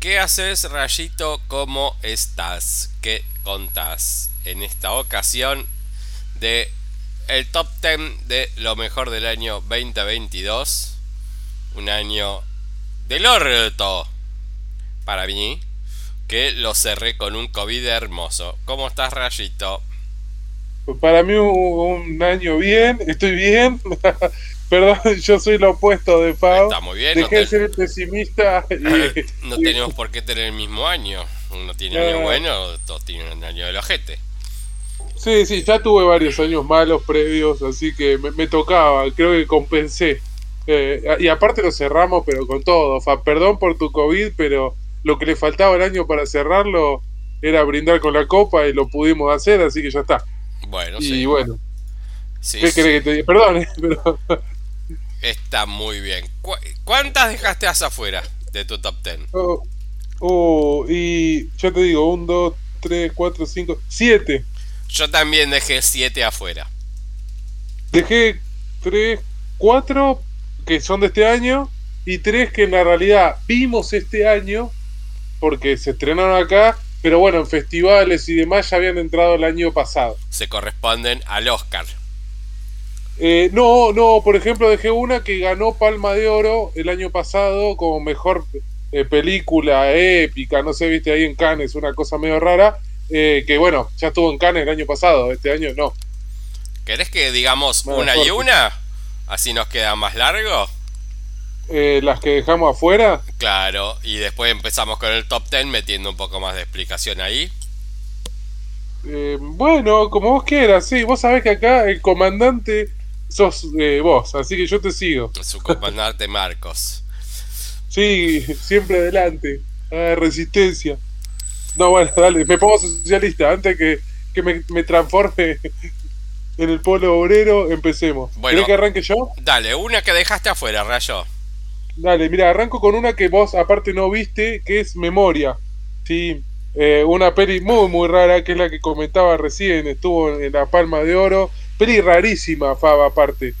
¿Qué haces, Rayito? ¿Cómo estás? ¿Qué contás en esta ocasión de el top 10 de lo mejor del año 2022? Un año del orto para mí, que lo cerré con un COVID hermoso. ¿Cómo estás, Rayito? Para mí un, año bien, estoy bien. Perdón, yo soy lo opuesto de Pau. Está muy bien. Dejé de ser pesimista. no tenemos por qué tener el mismo año. Uno tiene año bueno, todos tienen un año del ojete. Sí, sí, ya tuve varios años malos previos, así que me, tocaba, creo que compensé. Eh, y aparte lo cerramos, pero con todo. Fa, perdón por tu COVID, pero lo que le faltaba el año para cerrarlo era brindar con la copa y lo pudimos hacer, así que ya está. Bueno, y bueno. ¿Qué que te diga? Perdón, pero Está muy bien. ¿Cuántas dejaste afuera de tu top 10? Oh, y yo te digo, 1, 2, 3, 4, 5, 7. Yo también dejé 7 afuera. Dejé 3, 4 que son de este año y 3 que en la realidad vimos este año porque se estrenaron acá, pero bueno, en festivales y demás ya habían entrado el año pasado. Se corresponden al Oscar. Eh, no, no, por ejemplo, dejé una que ganó Palma de Oro el año pasado como mejor eh, película épica, no sé, viste ahí en Cannes, una cosa medio rara, eh, que bueno, ya estuvo en Cannes el año pasado, este año no. ¿Querés que digamos una y una? Así nos queda más largo. las que dejamos afuera. Claro, y después empezamos con el top 10 metiendo un poco más de explicación ahí. bueno, como vos quieras, sí, vos sabés que acá el comandante sos eh, vos, así que yo te sigo. Su comandante Marcos. Sí, siempre adelante. Ah, resistencia. No, bueno, dale, me pongo socialista. Antes que, que me, me, transforme en el polo obrero, empecemos. Bueno, que arranque yo? Dale, una que dejaste afuera, Rayo. Dale, mira, arranco con una que vos aparte no viste, que es Memoria. Sí, eh, una peli muy, muy rara, que es la que comentaba recién, estuvo en la Palma de Oro Peli rarísima, Faba, aparte.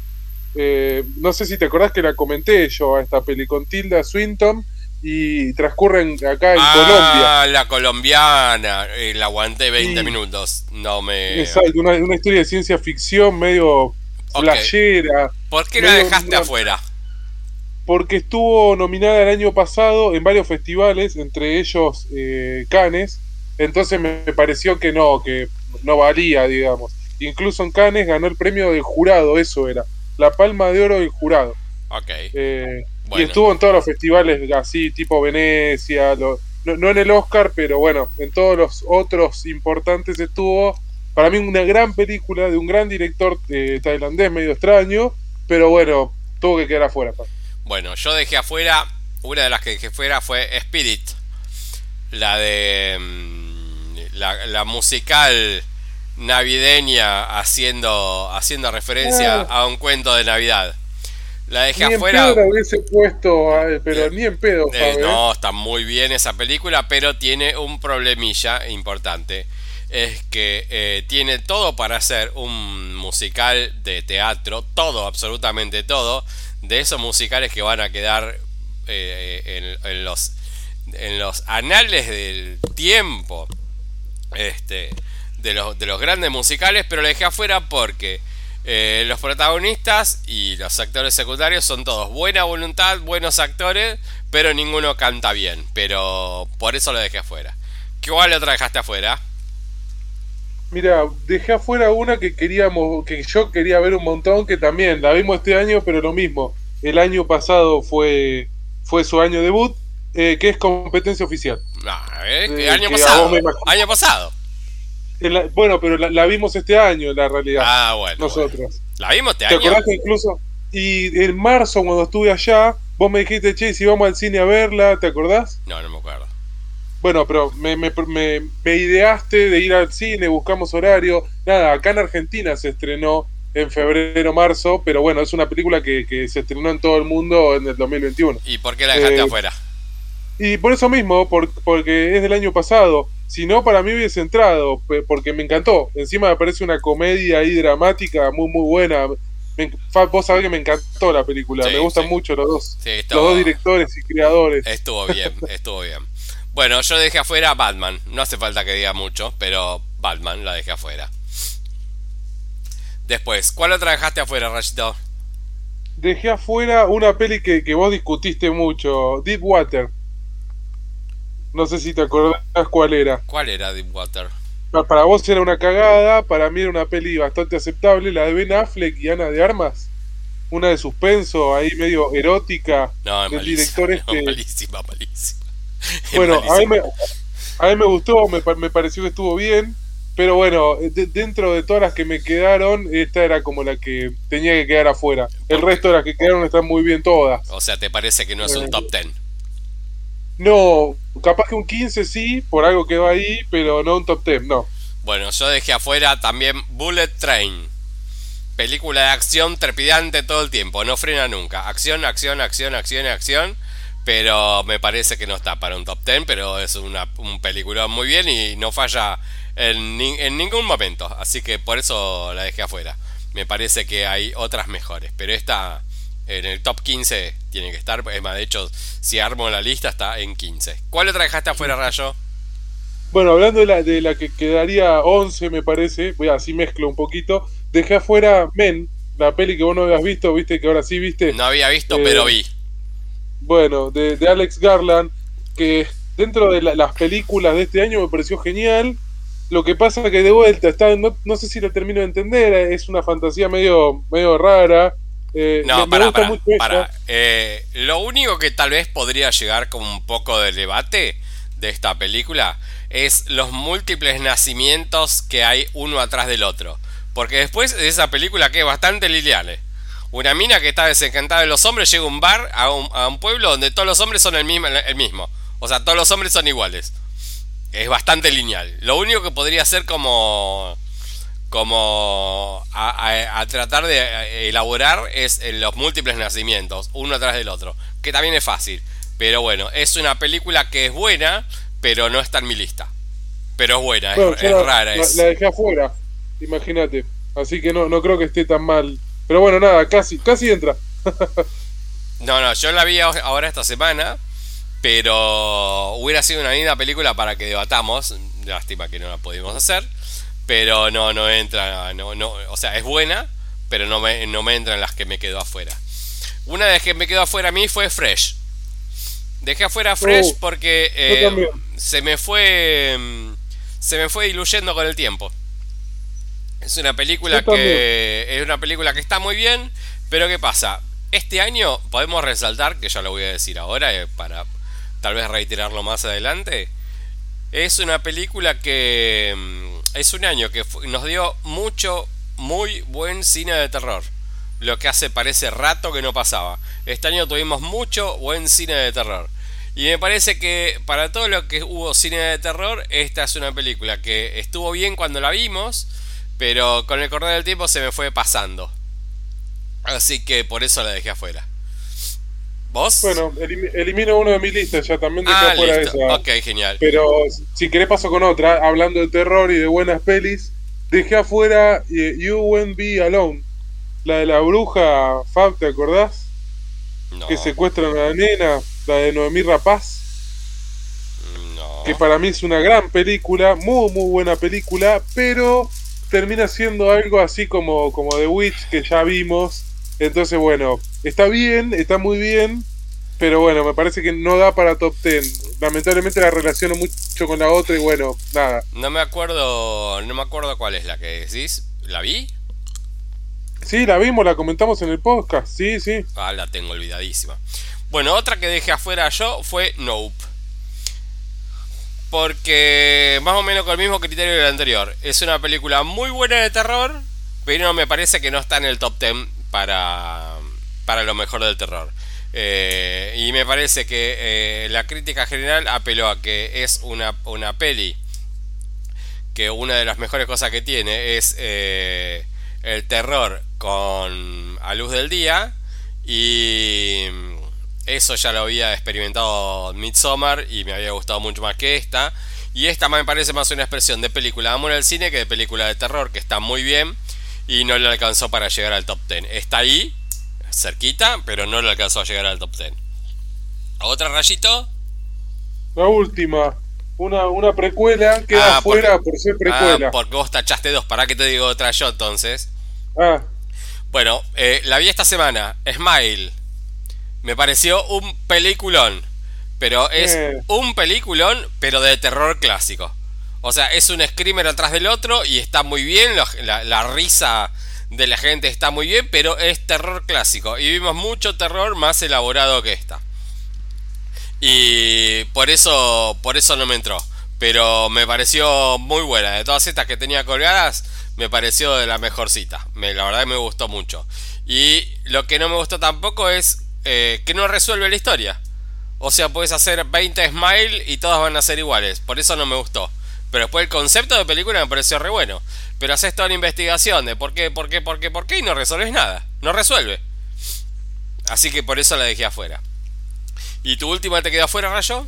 Eh, no sé si te acordás que la comenté yo a esta peli con Tilda Swinton y transcurren acá en ah, la colombiana. Eh, la aguanté 20 minutos. No me. Exacto, una, historia de ciencia ficción medio okay. ¿Por qué la dejaste afuera? Porque estuvo nominada el año pasado en varios festivales, entre ellos eh, Cannes. Entonces me pareció que no, que no valía, digamos. Incluso en Cannes ganó el premio del jurado, eso era. La palma de oro del jurado. Ok. Eh, y estuvo en todos los festivales así, tipo Venecia, no, en el Oscar, pero bueno, en todos los otros importantes estuvo. Para mí una gran película de un gran director eh, tailandés, medio extraño, pero bueno, tuvo que quedar afuera. Bueno, yo dejé afuera, una de las que dejé fuera fue Spirit, la de mm, la, la musical navideña haciendo, haciendo referencia a un cuento de Navidad. La dejé afuera. hubiese puesto, pero eh, ni en pedo. Eh, no, está muy bien esa película, pero tiene un problemilla importante. Es que eh, tiene todo para ser un musical de teatro, todo, absolutamente todo, de esos musicales que van a quedar en, los, en los anales del tiempo. Este, de los, de los grandes musicales, pero lo dejé afuera porque eh, los protagonistas y los actores secundarios son todos buena voluntad, buenos actores, pero ninguno canta bien. Pero por eso lo dejé afuera. ¿Cuál otra dejaste afuera? Mira, dejé afuera una que queríamos, que yo quería ver un montón, que también la vimos este año, pero lo mismo. El año pasado fue, fue su año debut, eh, que es competencia oficial. Ah, eh, año pasado. Año pasado bueno, pero la, vimos este año, en la realidad. Ah, bueno. Nosotros. ¿La vimos este ¿Te año? Acordás incluso. Y en marzo, cuando estuve allá, vos me dijiste, che, si vamos al cine a verla, ¿te acordás? No, no me acuerdo. Bueno, pero me, me, me, ideaste de ir al cine, buscamos horario. Nada, acá en Argentina se estrenó en febrero, marzo, pero bueno, es una película que, que se estrenó en todo el mundo en el 2021. ¿Y por qué la dejaste eh, afuera? Y por eso mismo, porque es del año pasado. Si no, para mí hubiese entrado, porque me encantó. Encima me parece una comedia ahí dramática muy, muy buena. vos sabés que me encantó la película. me gustan mucho los dos. los dos directores y creadores. Estuvo bien, estuvo bien. Bueno, yo dejé afuera Batman. No hace falta que diga mucho, pero Batman la dejé afuera. Después, ¿cuál otra dejaste afuera, Rayito? Dejé afuera una peli que, que vos discutiste mucho, Deep Water. No sé si te acordás cuál era. ¿Cuál era Deepwater? Pa- Para vos era una cagada, para mí era una peli bastante aceptable, la de Ben Affleck y Ana de Armas. Una de suspenso, ahí medio erótica. No, es del malísima. director no, este. malísima, malísima. Es Bueno, a mí, me, a mí me gustó, me, pa- me pareció que estuvo bien, pero bueno, de- dentro de todas las que me quedaron, esta era como la que tenía que quedar afuera. El resto de las que quedaron están muy bien todas. O sea, ¿te parece que no es un top 10? No, capaz que un 15 sí, por algo quedó ahí, pero no un top 10, no. Bueno, yo dejé afuera también Bullet Train. Película de acción trepidante todo el tiempo, no frena nunca. Acción, acción, acción, acción, acción. Pero me parece que no está para un top 10, pero es una, un película muy bien y no falla en, en ningún momento. Así que por eso la dejé afuera. Me parece que hay otras mejores, pero esta en el top 15 tiene que estar. Es más, de hecho, si armo la lista está en 15. ¿Cuál otra dejaste afuera, Rayo? Bueno, hablando de la, de la que quedaría 11, me parece, voy así mezclo un poquito, dejé afuera Men, la peli que vos no habías visto, viste que ahora sí viste. No había visto, Eh, pero vi. Bueno, de, de Alex Garland, que dentro de la- las películas de este año me pareció genial. Lo que pasa que de vuelta, está, no, no sé si lo termino de entender, es una fantasía medio, medio rara. Eh, No, me para, gusta para, para. Eh, lo único que tal vez podría llegar como un poco de debate de esta película es los múltiples nacimientos que hay uno atrás del otro. Porque después de esa película que es bastante lineal. eh. Una mina que está desencantada de los hombres llega a un bar, a un, a un pueblo donde todos los hombres son el mismo, el mismo. O sea, todos los hombres son iguales. Es bastante lineal. Lo único que podría ser como como a, a- a tratar de eh, elaborar es en los múltiples nacimientos, uno atrás del otro, que también es fácil. Pero bueno, es una película que es buena, pero no está en mi lista. Pero es buena, es, Bueno, es yo la, rara. la- es- la dejé afuera, imagínate. Así que no, no creo que esté tan mal. Pero bueno, nada, casi, casi entra. No, no, yo la vi ahora esta semana, pero hubiera sido una linda película para que debatamos. Lástima que no la pudimos hacer, pero no, no entra, no, no, o sea, es buena, pero no me, no me entra en las que me quedo afuera. Una de las que me quedó afuera a mí fue Fresh. Dejé afuera Fresh Oh, porque eh, se me fue mm, se me fue diluyendo con el tiempo. Es una película que es una película que está muy bien, pero ¿qué pasa? Este año podemos resaltar, que ya lo voy a decir ahora eh, para tal vez reiterarlo más adelante. Es una película que mm, es un año que nos dio mucho, muy buen cine de terror. Lo que hace parece rato que no pasaba. Este año tuvimos mucho buen cine de terror. Y me parece que para todo lo que hubo cine de terror, esta es una película que estuvo bien cuando la vimos, pero con el correr del tiempo se me fue pasando. Así que por eso la dejé afuera. ¿Vos? Bueno, elim- elimino uno de mi lista, ya también dejé ah, afuera listo. esa. Ok, genial. Pero si querés paso con otra, hablando de terror y de buenas pelis, dejé afuera eh, You Won't Be Alone, la de la bruja Fab, ¿te acordás? No, Que secuestran a la nena, la de Noemí Rapaz, no. que para mí es una gran película, muy muy buena película, pero termina siendo algo así como, como The Witch que ya vimos. Entonces, bueno, está bien, está muy bien, pero bueno, me parece que no da para top 10. Lamentablemente la relaciono mucho con la otra y bueno, nada. No me acuerdo, no me acuerdo cuál es la que decís. ¿La vi? Sí, la vimos, la comentamos en el podcast, sí, sí. Ah, la tengo olvidadísima. Bueno, otra que dejé afuera yo fue Nope. Porque más o menos con el mismo criterio del anterior. Es una película muy buena de terror, pero me parece que no está en el top 10 para, para lo mejor del terror. Eh, y me parece que eh, la crítica general apeló a que es una, una peli que una de las mejores cosas que tiene es eh, el terror con a luz del día y eso ya lo había experimentado en Midsommar y me había gustado mucho más que esta y esta me parece más una expresión de película de amor al cine que de película de terror que está muy bien y no le alcanzó para llegar al top 10 está ahí cerquita pero no le alcanzó a llegar al top 10 otra rayito La última. Una, una precuela queda Ah, fuera porque- por ser precuela. Ah, porque vos tachaste dos. ¿Para qué te digo otra yo entonces? Ah, Bueno, eh, la vi esta semana. Smile. Me pareció un peliculón. Pero es Eh. un peliculón, pero de terror clásico. O sea, es un screamer atrás del otro y está muy bien. La, la risa de la gente está muy bien, pero es terror clásico. Y vimos mucho terror más elaborado que esta. Y por eso, por eso no me entró. Pero me pareció muy buena. De todas estas que tenía colgadas, me pareció de la mejorcita. Me, la verdad me gustó mucho. Y lo que no me gustó tampoco es eh, que no resuelve la historia. O sea, puedes hacer 20 smile y todas van a ser iguales. Por eso no me gustó. Pero después el concepto de película me pareció re bueno. Pero haces toda una investigación de por qué, por qué, por qué, por qué y no resolves nada. No resuelve. Así que por eso la dejé afuera. ¿Y tu última te quedó afuera, Rayo?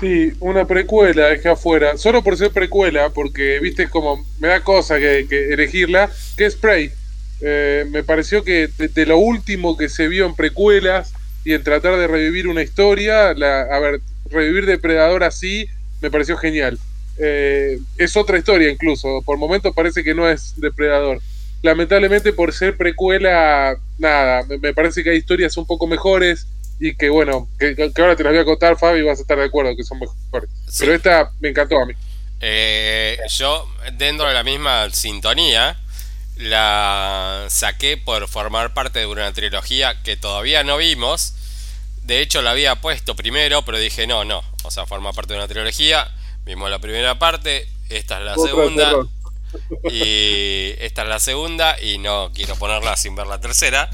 sí, una precuela dejé afuera. Solo por ser precuela, porque viste como me da cosa que, que elegirla, que es Prey. Eh, me pareció que de, de lo último que se vio en precuelas y en tratar de revivir una historia, la, a ver, revivir Depredador así, me pareció genial. Eh, es otra historia incluso, por momentos parece que no es Depredador. Lamentablemente por ser precuela, nada, me, parece que hay historias un poco mejores y que bueno, que, que ahora te las voy a contar Fabi y vas a estar de acuerdo que son mejores. Sí. Pero esta me encantó a mí. Eh, yo, dentro de la misma sintonía, la saqué por formar parte de una trilogía que todavía no vimos. De hecho, la había puesto primero, pero dije no, no. O sea, forma parte de una trilogía. Vimos la primera parte, esta es la segunda. terror. Y esta es la segunda y no quiero ponerla sin ver la tercera.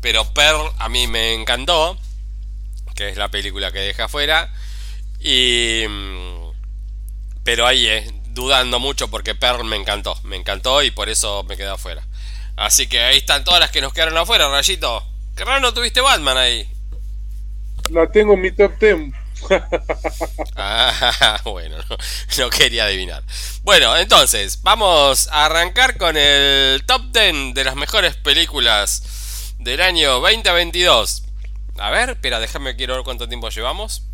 Pero Pearl a mí me encantó, que es la película que deja afuera. Y... mm, Pero ahí eh, dudando mucho porque Pearl me encantó, me encantó y por eso me quedé afuera. Así que ahí están todas las que nos quedaron afuera, Rayito. Qué raro no tuviste Batman ahí. La tengo en mi top 10. Ah, bueno, no, no quería adivinar. Bueno, entonces, vamos a arrancar con el top 10 de las mejores películas del año 2022. A ver, espera, déjame quiero ver cuánto tiempo llevamos.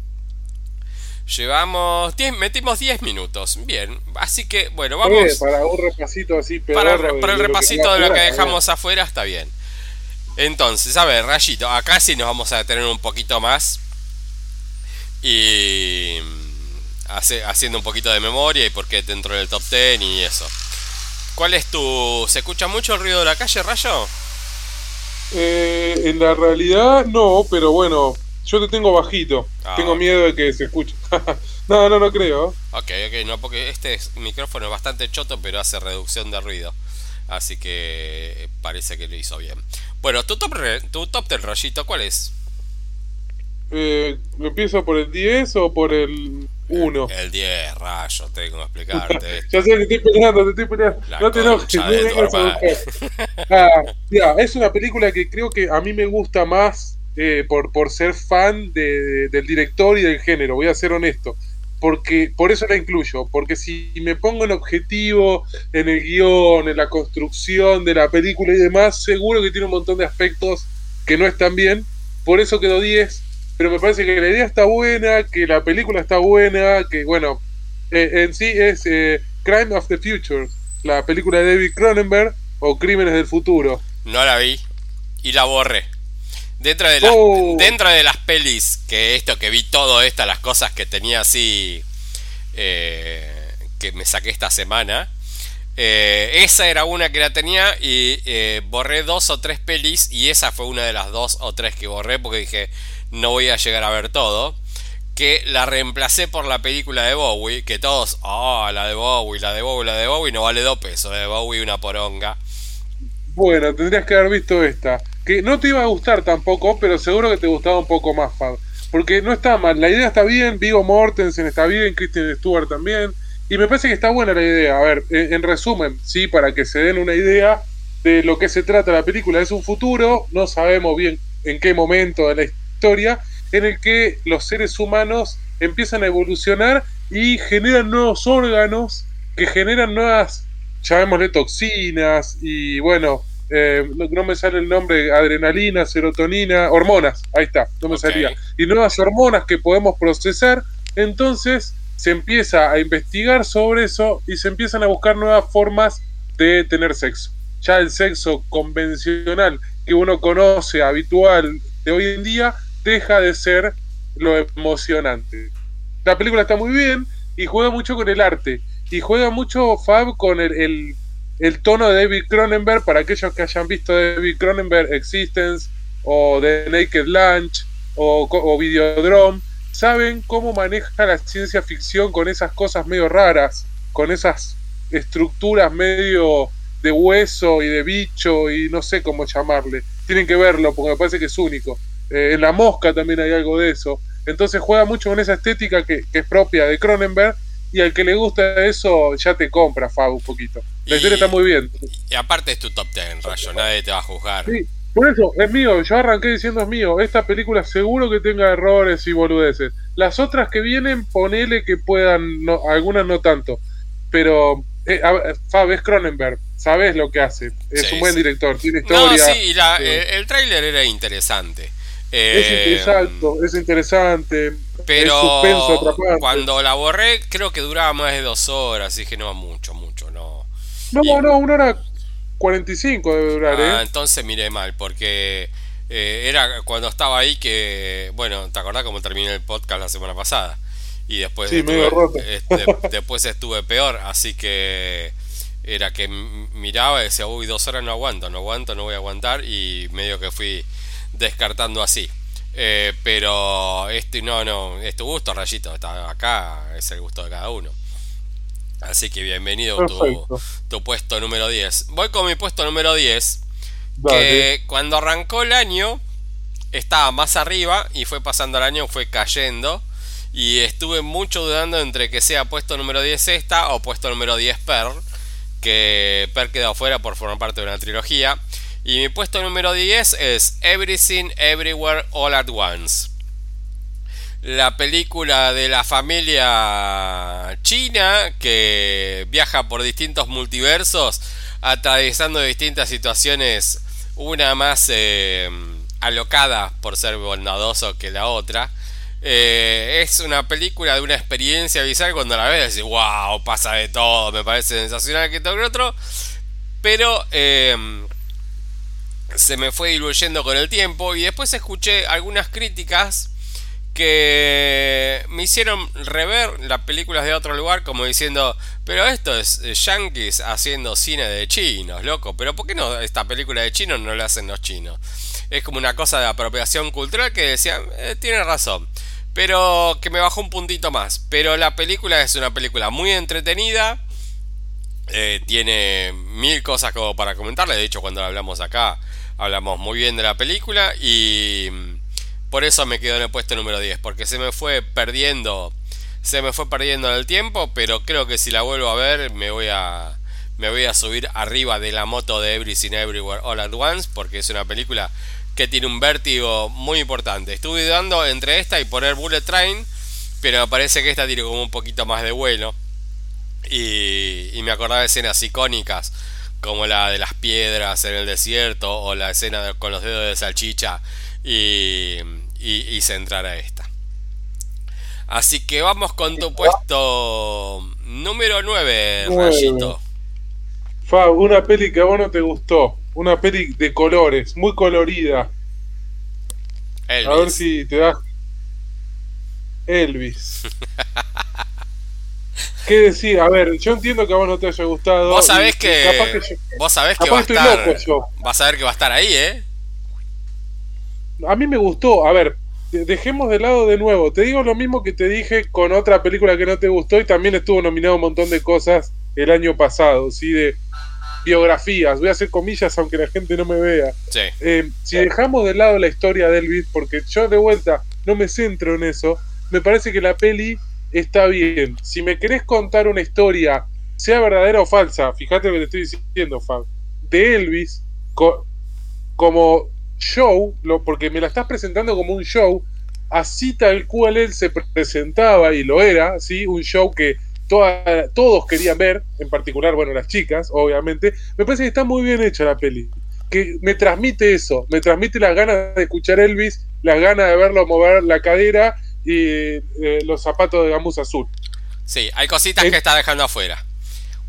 Llevamos 10, metimos 10 minutos. Bien, así que, bueno, vamos para un repasito así para, para el de lo que repasito de lo que dejamos afuera está bien. Entonces, a ver, Rayito, acá sí nos vamos a detener un poquito más. Y mm, hace- haciendo un poquito de memoria y por qué dentro del top 10 y eso. ¿Cuál es tu... ¿Se escucha mucho el ruido de la calle, Rayo? Eh, en la realidad no, pero bueno, yo te tengo bajito. Ah, tengo miedo de que se escuche. no, no, no creo. Ok, ok, no, porque este es- micrófono es bastante choto, pero hace reducción de ruido. Así que parece que lo hizo bien. Bueno, tu top, re- tu top del Rayito, ¿cuál es? Eh, ¿Me empiezo por el 10 o por el 1? El 10, Rayo, tengo que explicarte. Ya sé, te estoy peleando, te estoy peleando. La no te enojes, no vengas a buscar. Ah, mira, es una película que creo que a mí me gusta más eh, por, por ser fan de- de- del director y del género, voy a ser honesto. Porque, por eso la incluyo, porque si me pongo en objetivo, en el guion, en la construcción de la película y demás, seguro que tiene un montón de aspectos que no están bien, por eso quedó 10, pero me parece que la idea está buena, que la película está buena, que bueno, eh, en sí es eh, Crime of the Future, la película de David Cronenberg o Crímenes del Futuro. No la vi y la borré. Dentro de las, Oh. dentro de las pelis, que esto que vi todo esto, las cosas que tenía así, eh, que me saqué esta semana, eh, esa era una que la tenía y eh, borré dos o tres pelis y esa fue una de las dos o tres que borré porque dije no voy a llegar a ver todo. Que la reemplacé por la película de Bowie, que todos, oh, la de Bowie, la de Bowie, la de Bowie, no vale dos pesos, la de Bowie una poronga. Bueno, tendrías que haber visto esta. Que no te iba a gustar tampoco, pero seguro que te gustaba un poco más, Fab. Porque no está mal, la idea está bien, Vigo Mortensen está bien, Kristen Stewart también. Y me parece que está buena la idea. A ver, en, en resumen, sí, para que se den una idea de lo que se trata la película. Es un futuro, no sabemos bien en qué momento de la historia, en el que los seres humanos empiezan a evolucionar y generan nuevos órganos que generan nuevas, llamémosle toxinas y bueno, eh, no, me sale el nombre, adrenalina, serotonina, hormonas, ahí está, no me salía, y nuevas hormonas que podemos procesar, entonces se empieza a investigar sobre eso y se empiezan a buscar nuevas formas de tener sexo. Ya el sexo convencional que uno conoce, habitual de hoy en día, deja de ser lo emocionante. La película está muy bien y juega mucho con el arte. Y juega mucho Fab con el, el, tono de David Cronenberg. Para aquellos que hayan visto David Cronenberg Existence o The Naked Lunch o, o Videodrome, saben cómo maneja la ciencia ficción con esas cosas medio raras, con esas estructuras medio de hueso y de bicho y no sé cómo llamarle. Tienen que verlo porque me parece que es único. Eh, en La Mosca también hay algo de eso. Entonces juega mucho con esa estética que, es propia de Cronenberg y al que le gusta eso ya te compra, Fab, un poquito. La historia está muy bien. Y aparte es tu top ten, Rayo, nadie te va a juzgar. Sí, por eso, es mío, yo arranqué diciendo es mío. Esta película seguro que tenga errores y boludeces. Las otras que vienen, ponele que puedan, no, algunas no tanto. Pero eh, Fab es Cronenberg, sabes lo que hace. Es un buen director, tiene historia. No, sí, el, tráiler era interesante. es interesante, es interesante. Pero cuando la borré, creo que duraba más de dos horas, dije no, mucho, mucho, no. No, no, una hora 45 debe durar, ah, ¿eh? entonces miré mal, porque eh, era cuando estaba ahí que, bueno, ¿te acordás cómo terminé el podcast la semana pasada? Y después, estuve, este, después estuve peor, así que era que miraba y decía, uy, dos horas no aguanto, no aguanto, no voy a aguantar, y medio que fui descartando así. Eh, pero este no, no, es tu gusto, Rayito, está acá, es el gusto de cada uno. Así que bienvenido tu, tu, puesto número 10. Voy con mi puesto número 10. Que cuando arrancó el año estaba más arriba y fue pasando el año, fue cayendo. Y estuve mucho dudando entre que sea puesto número 10 esta o puesto número 10 Pearl. Que Pearl quedó afuera por formar parte de una trilogía. Y mi puesto número 10 es Everything Everywhere All at Once la película de la familia china que viaja por distintos multiversos atravesando distintas situaciones, una más eh, alocada por ser bondadoso que la otra. Eh, es una película de una experiencia visual cuando la ves decís, wow, pasa de todo, me parece sensacional que todo el otro. Pero eh, se me fue diluyendo con el tiempo y después escuché algunas críticas que me hicieron rever las películas de otro lugar como diciendo, pero esto es yankees haciendo cine de chinos, loco, pero ¿por qué no esta película de chinos no la hacen los chinos? Es como una cosa de apropiación cultural que decían, eh, tiene razón, pero que me bajó un puntito más, pero la película es una película muy entretenida, eh, tiene mil cosas como para comentarle, de hecho cuando hablamos acá hablamos muy bien de la película y por eso me quedo en el puesto número 10, porque se me fue perdiendo, se me fue perdiendo en el tiempo, pero creo que si la vuelvo a ver me voy a me voy a subir arriba de la moto de Everything Everywhere All at Once, porque es una película que tiene un vértigo muy importante. Estuve dudando entre esta y poner Bullet Train, pero me parece que esta tiene como un poquito más de vuelo. Y, y me acordaba de escenas icónicas como la de las piedras en el desierto o la escena con los dedos de salchicha y, y, centrar a esta. Así que vamos con tu puesto número 9, Rayito. Fab, una peli que a vos no te gustó. Una peli de colores, muy colorida. A ver si te das. Elvis. ¿Qué decir? A ver, yo entiendo que a vos no te haya gustado. Vos sabés que. vos sabés que va a estar. Vas a ver que va a estar ahí, ¿eh? a mí me gustó. A ver, dejemos de lado de nuevo. Te digo lo mismo que te dije con otra película que no te gustó y también estuvo nominado un montón de cosas el año pasado, ¿sí? De biografías. Voy a hacer comillas aunque la gente no me vea. Eh, si dejamos de lado la historia de Elvis, porque yo de vuelta no me centro en eso, me parece que la peli está bien. Si me querés contar una historia, sea verdadera o falsa, fíjate lo que te estoy diciendo, Fab, de Elvis, como show, porque me la estás presentando como un show, así tal cual él se presentaba y lo era, ¿sí? un show que todos querían ver, en particular, bueno, las chicas, obviamente. Me parece que está muy bien hecha la peli. que me transmite eso, me transmite las ganas de escuchar Elvis, las ganas de verlo mover la cadera y eh, los zapatos de gamuza azul. Sí, hay cositas que está dejando afuera.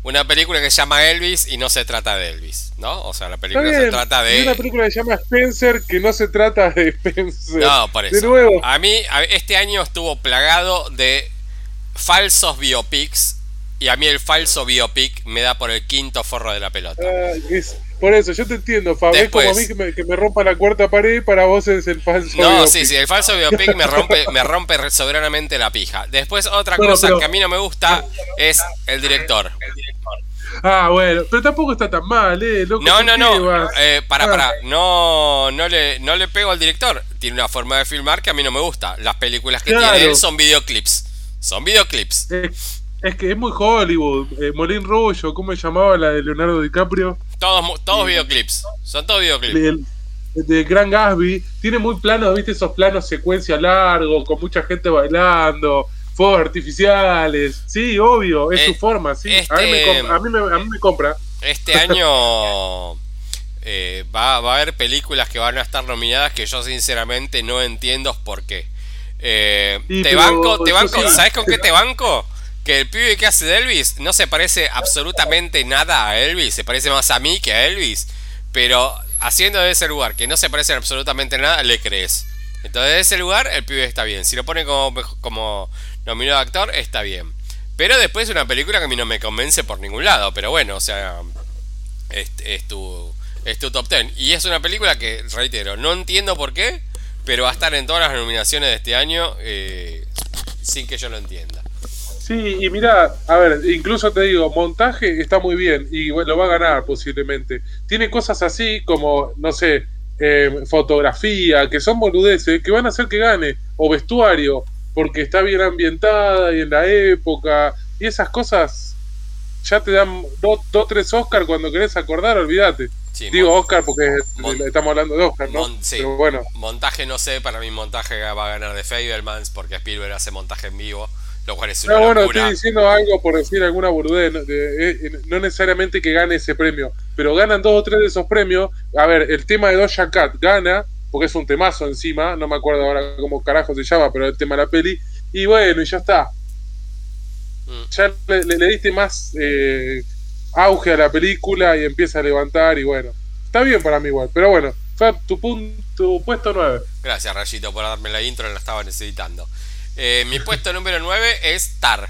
Una película que se llama Elvis y no se trata de Elvis, ¿no? O sea, la película se trata de. Y una película que se llama Spencer que no se trata de Spencer. No, por eso. De nuevo. A mí, este año estuvo plagado de falsos biopics y a mí el falso biopic me da por el quinto forro de la pelota. Ah, por eso, yo te entiendo, Fabio. Es como a mí que me, rompa la cuarta pared, para vos es el falso No, sí, sí, el falso biopic me rompe, me rompe soberanamente la pija. Después, otra cosa que a mí no me gusta es el director. Ah, bueno, pero tampoco está tan mal, ¿eh? no, no, no. Eh, para, para. Ah. No, no, le, no le pego al director. Tiene una forma de filmar que a mí no me gusta. Las películas que tiene él son videoclips. Son videoclips. Es que es muy Hollywood. Eh, Molin Rullo, ¿cómo se llamaba la de Leonardo DiCaprio? Todos, todos videoclips. Son todos videoclips. De, Gran Gatsby. Tiene muy planos, ¿viste? Esos planos secuencia largos, con mucha gente bailando, fuegos artificiales. Sí, obvio, es su eh, forma, sí. a, mí me, este a, mí me, compra. Este año. Eh, va, va, a haber películas que van a estar nominadas que yo sinceramente no entiendo por qué. te banco, te banco, ¿sabes con qué te banco? Que el pibe que hace de Elvis no se parece absolutamente nada a Elvis, se parece más a mí que a Elvis, pero haciendo de ese lugar que no se parece absolutamente nada, le crees. Entonces, de ese lugar, el pibe está bien. Si lo pone como, como nominado actor, está bien. Pero después es una película que a mí no me convence por ningún lado. Pero bueno, o sea, es, es, tu, es tu top ten. Y es una película que, reitero, no entiendo por qué, pero va a estar en todas las nominaciones de este año eh, sin que yo lo entienda. Sí, y mira, a ver, incluso te digo, montaje está muy bien y lo va a ganar posiblemente. Tiene cosas así como, no sé, eh, fotografía, que son boludeces, que van a hacer que gane, o vestuario, porque está bien ambientada y en la época, y esas cosas ya te dan dos o tres Oscar cuando querés acordar, olvídate. Digo Oscar porque estamos hablando de Oscar, ¿no? Pero bueno. Montaje no sé, para mí montaje va a ganar de Fablemans porque Spielberg hace montaje en vivo no, bueno, estoy diciendo algo por decir alguna boludez. Eh, no, necesariamente que gane ese premio, pero ganan dos o tres de esos premios. A ver, el tema de Doja Cat gana, porque es un temazo encima. No me acuerdo ahora cómo carajo se llama, pero el tema de la peli. Y bueno, y ya está. Mm. Ya le, diste más eh, auge a la película y empieza a levantar. Y bueno, está bien para mí igual. Pero bueno, fue tu, punto, tu puesto 9. Gracias, Rayito, por darme la intro, la estaba necesitando. Eh, mi puesto número 9 es Tar.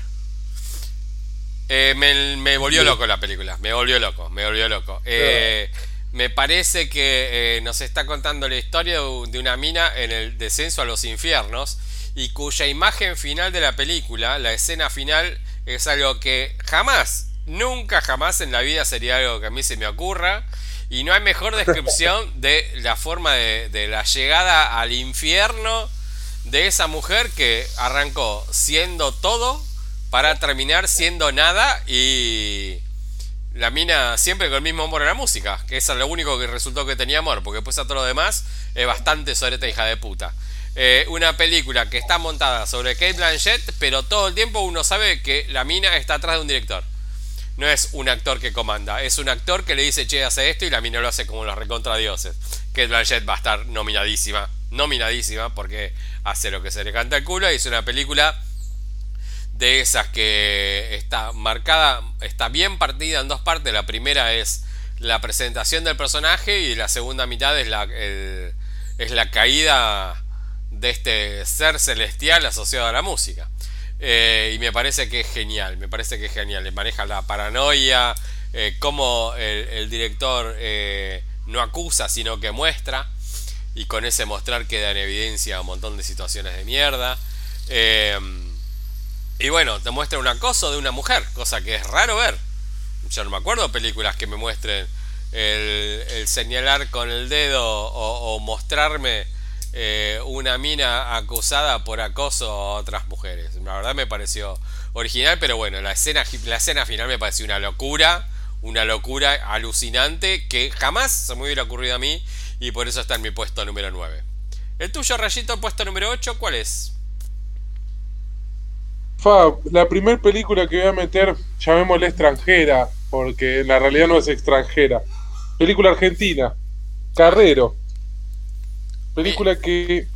Eh, me, volvió loco la película. Me volvió loco, me volvió loco. Eh, me parece que nos está contando la historia de una mina en el descenso a los infiernos y cuya imagen final de la película, la escena final, es algo que jamás, nunca jamás en la vida sería algo que a mí se me ocurra. Y no hay mejor descripción de la forma de la llegada al infierno de esa mujer que arrancó siendo todo para terminar siendo nada y la mina siempre con el mismo amor a la música, que es lo único que resultó que tenía amor, porque después a todo lo demás es bastante soreta hija de puta. Eh, una película que está montada sobre Kate Blanchett, pero todo el tiempo uno sabe que la mina está atrás de un director. No es un actor que comanda, es un actor que le dice, che, hace esto y la mina lo hace como los recontradioses. Kate Blanchett va a estar nominadísima, nominadísima, porque hace lo que se le canta el culo y es una película de esas que está marcada, está bien partida en dos partes. La primera es la presentación del personaje y la segunda mitad es la, es la caída de este ser celestial asociado a la música. Eh, y me parece que es genial, me parece que es genial. Le maneja la paranoia, eh, cómo el, director eh, no acusa, sino que muestra y con ese mostrar queda en evidencia un montón de situaciones de mierda. Em, y bueno, te muestra un acoso de una mujer, cosa que es raro ver. Yo no me acuerdo películas que me muestren el, señalar con el dedo o, mostrarme eh, una mina acusada por acoso a otras mujeres. La verdad me pareció original, pero bueno, la escena, la escena final me pareció una locura, una locura alucinante que jamás se me hubiera ocurrido a mí y por eso está en mi puesto número 9. El tuyo, Rayito, puesto número 8, ¿cuál es? La primera película que voy a meter, llamémosla extranjera, porque en la realidad no es extranjera. Película argentina, Carrero. Película que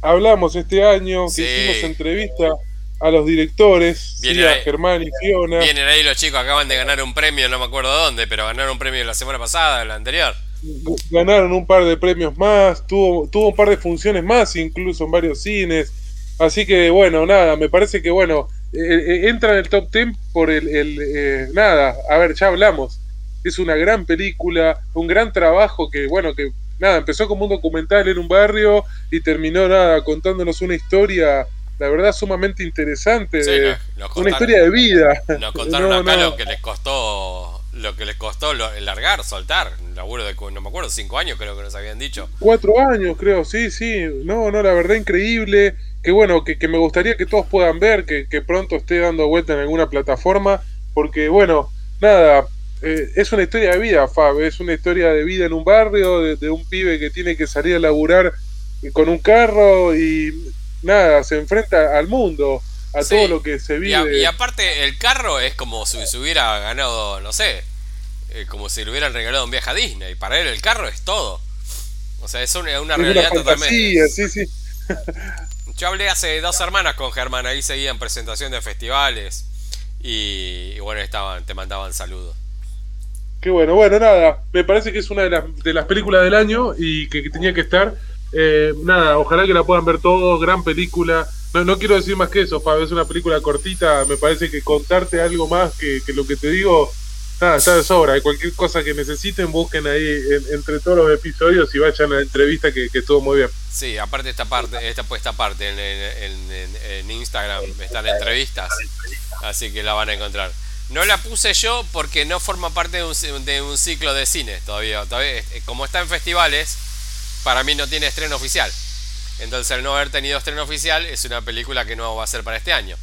hablamos este año, que hicimos entrevista a los directores, a Germán y Fiona. Vienen ahí los chicos, acaban de ganar un premio, no me acuerdo dónde, pero ganaron un premio la semana pasada, la anterior. Ganaron un par de premios más, tuvo, tuvo un par de funciones más, incluso en varios cines. Así que bueno, nada, me parece que bueno, eh, eh, entra en el top 10 por el, eh, nada, a ver, ya hablamos. Es una gran película, un gran trabajo que, bueno, que nada, empezó como un documental en un barrio y terminó nada, contándonos una historia, la verdad, sumamente interesante. una historia de vida. Nos contaron acá lo que les costó, lo que les costó largar, soltar. Laburo de, no me acuerdo, cinco años creo que nos habían dicho. Cuatro años, creo, sí, sí. No, no, la verdad, increíble que bueno, que, me gustaría que todos puedan ver, que, pronto esté dando vuelta en alguna plataforma, porque bueno, nada, eh, es una historia de vida, Fab, es una historia de vida en un barrio, de, un pibe que tiene que salir a laburar con un carro y nada, se enfrenta al mundo, a todo lo que se vive. Y, aparte, el carro es como si se hubiera ganado, no sé, eh, como si le hubieran regalado un viaje a Disney. Para él el carro es todo. O sea, es una, una realidad totalmente. Sí, sí. Yo hablé hace dos semanas con Germán, ahí seguían presentación de festivales y, bueno, estaban, te mandaban saludos. Qué bueno, bueno, nada, me parece que es una de las, de las películas del año y que, tenía que estar. Eh, nada, ojalá que la puedan ver todos, gran película. No, no quiero decir más que eso, Fabio, es una película cortita, me parece que contarte algo más que, que lo que te digo Nada, está de sobra. Cualquier cosa que necesiten, busquen ahí entre todos los episodios y vayan a la entrevista que, estuvo muy bien. Sí, aparte esta parte, esta puesta parte en, Instagram están entrevistas, así que la van a encontrar. No la puse yo porque no forma parte de un, de un ciclo de cine todavía. todavía. Como está en festivales, para mí no tiene estreno oficial. Entonces, al no haber tenido estreno oficial, es una película que no va a ser para este año.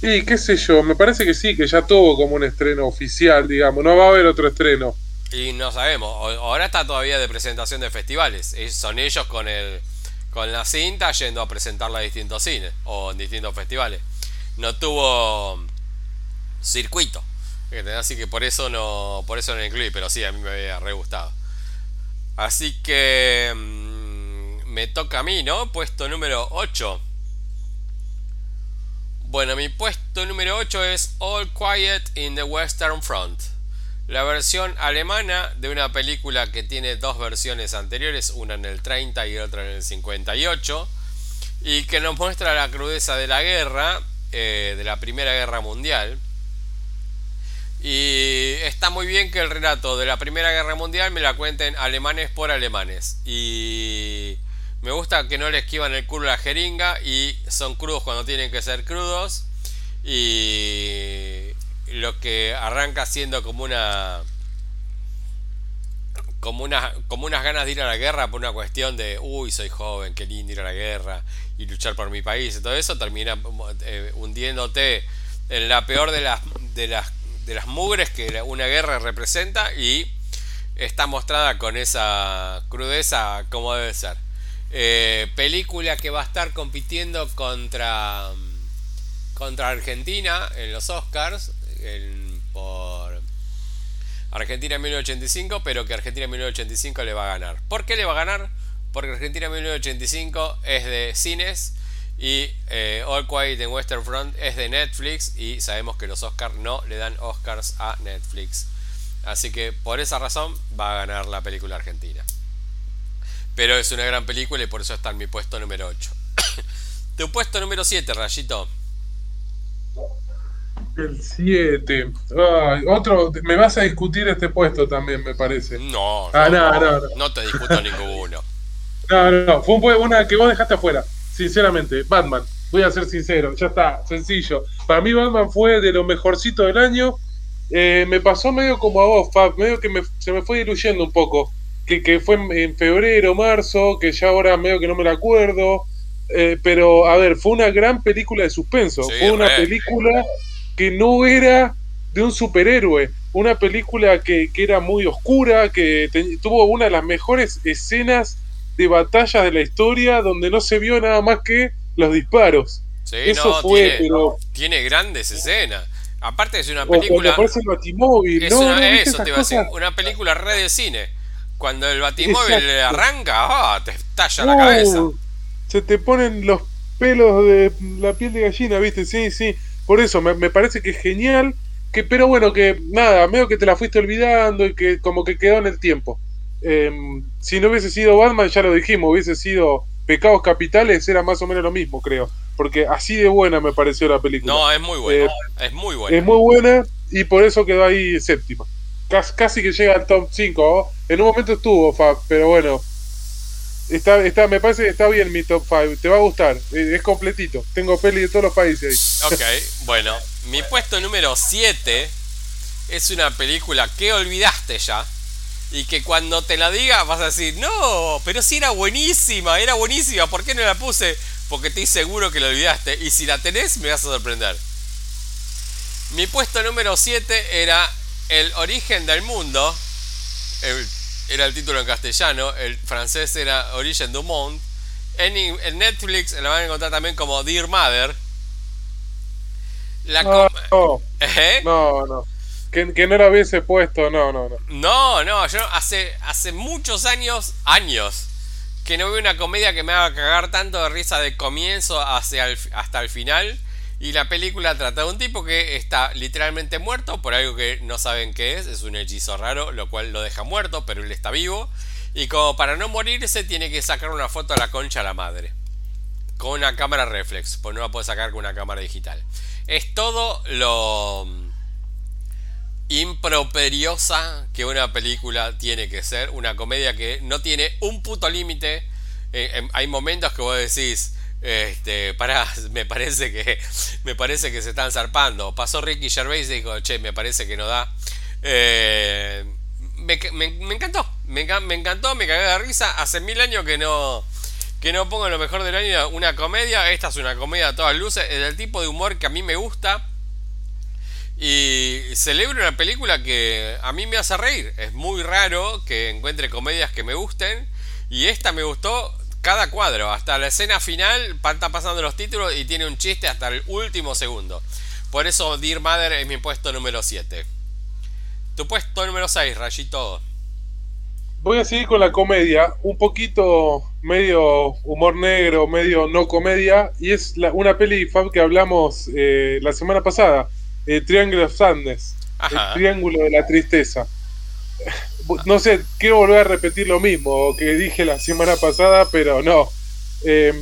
Y qué sé yo, me parece que sí, que ya tuvo como un estreno oficial, digamos, no va a haber otro estreno. Y no sabemos, ahora está todavía de presentación de festivales, son ellos con el con la cinta yendo a presentarla a distintos cines o en distintos festivales. No tuvo circuito, así que por eso no por eso no incluí, pero sí, a mí me había re gustado. Así que mm, me toca a mí, ¿no? Puesto número 8. Bueno, mi puesto número 8 es All Quiet in the Western Front. La versión alemana de una película que tiene dos versiones anteriores, una en el 30 y otra en el 58, y que nos muestra la crudeza de la guerra, eh, de la Primera Guerra Mundial. Y está muy bien que el relato de la Primera Guerra Mundial me la cuenten alemanes por alemanes. Y me gusta que no le esquivan el culo a la jeringa y son crudos cuando tienen que ser crudos. Y lo que arranca siendo como una como, una, como unas ganas de ir a la guerra por una cuestión de, uy, soy joven, qué lindo ir a la guerra y luchar por mi país y todo eso, termina eh, hundiéndote en la peor de las, de, las, de las mugres que una guerra representa y está mostrada con esa crudeza como debe ser. Eh, película que va a estar compitiendo contra, contra Argentina en los Oscars por Argentina en 1985, pero que Argentina en 1985 le va a ganar. ¿Por qué le va a ganar? Porque Argentina en 1985 es de cines y eh, All Quiet in Western Front es de Netflix y sabemos que los Oscars no le dan Oscars a Netflix. Así que por esa razón va a ganar la película argentina. Pero es una gran película y por eso está en mi puesto número 8. tu puesto número 7, Rayito. El 7. otro, me vas a discutir este puesto también, me parece. No, ah, no, no, no, te discuto ninguno. No, no, fue una que vos dejaste afuera, sinceramente. Batman, voy a ser sincero, ya está, sencillo. Para mí Batman fue de lo mejorcito del año. Eh, me pasó medio como a vos, Fab, medio que se me fue diluyendo un poco que, fue en, febrero, marzo, que ya ahora medio que no me la acuerdo. Eh, pero, a ver, fue una gran película de suspenso. fue una película que no era de un superhéroe. Una película que, era muy oscura, que tuvo una de las mejores escenas de batallas de la historia, donde no se vio nada más que los disparos. Eso fue, tiene, pero... tiene grandes escenas. Aparte es una película. Es una, eso te iba a decir, una película red de cine Cuando el batimóvil arranca, ah, te estalla la cabeza. Se te ponen los pelos de la piel de gallina, ¿viste? Sí, sí. Por eso me, me parece que es genial. Que, pero bueno, que nada, medio que te la fuiste olvidando y que como que quedó en el tiempo. Em, si no hubiese sido Batman, ya lo dijimos, hubiese sido Pecados Capitales, era más o menos lo mismo, creo. Porque así de buena me pareció la película. No, es muy buena. Eh, es muy buena. Es muy buena y por eso quedó ahí séptima. Casi, que llega al top 5. En un momento estuvo, Fab, pero bueno. Está, está, me parece que está bien mi top 5. Te va a gustar. Eh, es completito. Tengo peli de todos los países ahí. Ok, bueno. Mi puesto número 7 es una película que olvidaste ya. Y que cuando te la diga vas a decir, no, pero si era buenísima, era buenísima, ¿por qué no la puse? Porque estoy seguro que la olvidaste. Y si la tenés, me vas a sorprender. Mi puesto número 7 era El origen del mundo. era el título en castellano. El francés era Origen du Monde. En, Netflix la van a encontrar también como Dear Mother. La no, no. ¿Eh? no, no. Que, no la hubiese puesto, no, no, no. No, no, yo hace, hace muchos años, años, que no veo una comedia que me haga cagar tanto de risa de comienzo hacia hasta el final. Y la película trata de un tipo que está literalmente muerto por algo que no saben qué es, es un hechizo raro, lo cual lo deja muerto, pero él está vivo. Y como para no morirse tiene que sacar una foto a la concha a la madre. Con una cámara reflex, pues no la puede sacar con una cámara digital. Es todo lo improperiosa que una película tiene que ser. Una comedia que no tiene un puto límite. Eh, em, hay momentos que vos decís, este, me parece que me parece que se están zarpando. Pasó Ricky Gervais y dijo, che, me parece que no da. Eh, me, encantó, me, encantó, me cagué de risa. Hace mil años que no que no pongo lo mejor del año una comedia. Esta es una comedia a todas luces, es del tipo de humor que a mí me gusta. Y celebro una película que a mí me hace reír. Es muy raro que encuentre comedias que me gusten. Y esta me gustó cada cuadro, hasta la escena final, está pasando los títulos y tiene un chiste hasta el último segundo. Por eso Dear Mother es mi puesto número 7. Tu puesto número 6, Rayito. Voy a seguir con la comedia, un poquito medio humor negro, medio no comedia, y es una peli Fab que hablamos eh, la semana pasada, eh, Triangle of Sadness, el Triángulo de la Tristeza no sé, quiero volver a repetir lo mismo que dije la semana pasada, pero no. Eh,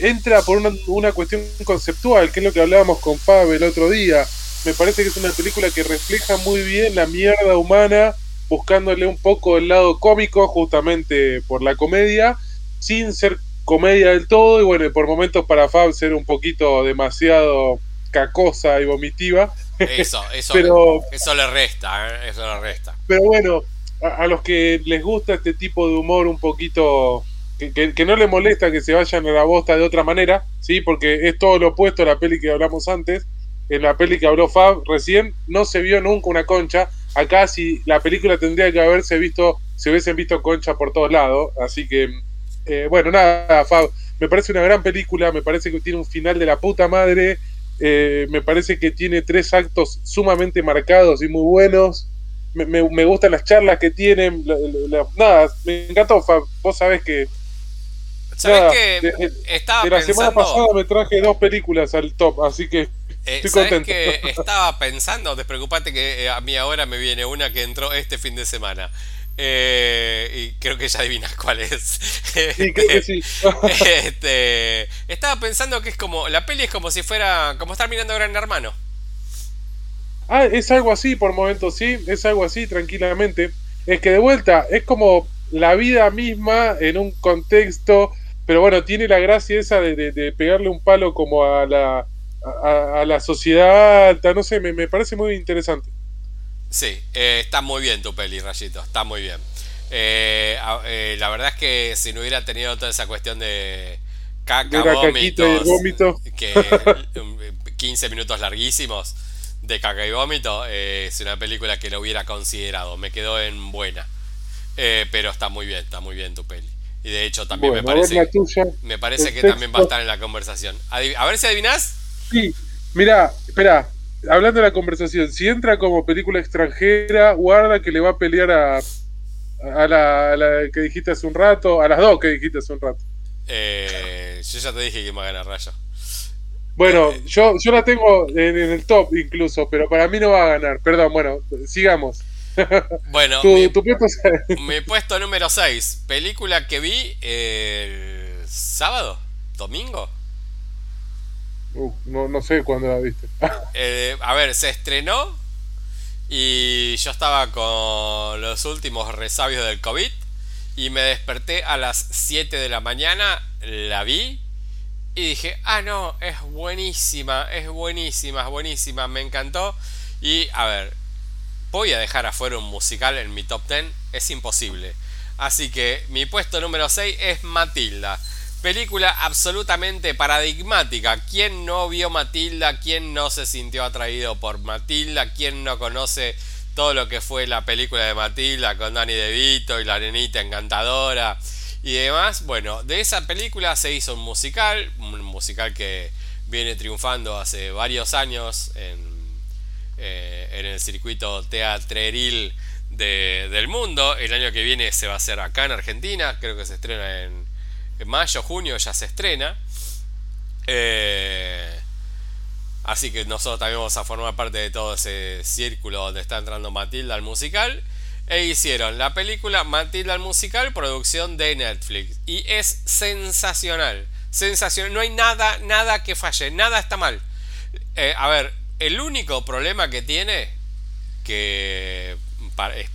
entra por una, cuestión conceptual, que es lo que hablábamos con Fab el otro día. Me parece que es una película que refleja muy bien la mierda humana, buscándole un poco el lado cómico, justamente por la comedia, sin ser comedia del todo, y bueno, por momentos para Fab ser un poquito demasiado cacosa y vomitiva. Eso, eso, pero, eso le resta, ¿eh? eso le resta. Pero bueno, a, los que les gusta este tipo de humor un poquito que, no le molesta que se vayan a la bosta de otra manera, ¿sí? Porque es todo lo opuesto a la peli que hablamos antes. En la peli que habló Fab recién no se vio nunca una concha. Acá si la película tendría que haberse visto, se hubiesen visto concha por todos lados. Así que, eh, bueno, nada, Fab, me parece una gran película, me parece que tiene un final de la puta madre, eh, me parece que tiene tres actos sumamente marcados y muy buenos me, gustan las charlas que tienen. nada, me encantó. Vos sabés que. ¿Sabés que estaba la semana pasada me traje dos películas al top, así que eh, estoy contento. que estaba pensando? Despreocupate que eh, a mí ahora me viene una que entró este fin de semana. Eh, y creo que ya adivinas cuál es. Sí, creo que sí. este, estaba pensando que es como. La peli es como si fuera. Como estar mirando Gran Hermano. Ah, es algo así por momentos, sí, es algo así tranquilamente. Es que de vuelta, es como la vida misma en un contexto, pero bueno, tiene la gracia esa de, pegarle un palo como a la, a, la sociedad alta, no sé, me, parece muy interesante. Sí, eh, está muy bien tu peli, Rayito, está muy bien. Eh, eh, la verdad es que si no hubiera tenido toda esa cuestión de caca, vómito. que 15 minutos larguísimos, de caca y vómito, eh, es una película que lo hubiera considerado. Me quedó en buena. Eh, pero está muy bien, está muy bien tu peli. Y de hecho también me parece, me parece que también va a estar en la conversación. A ver si adivinás. Sí, mira, espera, hablando de la conversación, si entra como película extranjera, guarda que le va a pelear a, A la, a la que dijiste hace un rato, a las dos que dijiste hace un rato. Eh, yo ya te dije que me va a ganar Rayo. Bueno, yo, yo la tengo en, el top incluso, pero para mí no va a ganar. Perdón, bueno, sigamos. Bueno, tu, mi, puesto mi, puesto número 6, película que vi el sábado, domingo. Uh, no, no sé cuándo la viste. Eh, a ver, se estrenó y yo estaba con los últimos resabios del COVID y me desperté a las 7 de la mañana, la vi y dije, ah, no, es buenísima, es buenísima, es buenísima, me encantó. Y a ver, voy a dejar afuera un musical en mi top 10, es imposible. Así que mi puesto número 6 es Matilda. Película absolutamente paradigmática. ¿Quién no vio Matilda? ¿Quién no se sintió atraído por Matilda? ¿Quién no conoce todo lo que fue la película de Matilda con Danny DeVito y la nenita encantadora y demás? Bueno, de esa película se hizo un musical, un musical que viene triunfando hace varios años en, eh, en el circuito teatreril del mundo. El año que viene se va a hacer acá en Argentina, creo que se estrena en en mayo, junio ya se estrena. Eh, así que nosotros también vamos a formar parte de todo ese círculo donde está entrando Matilda al musical. E hicieron la película Matilda al musical, producción de Netflix. Y es sensacional. Sensacional. No hay nada, nada que falle. Nada está mal. Eh, a ver, el único problema que tiene, que es,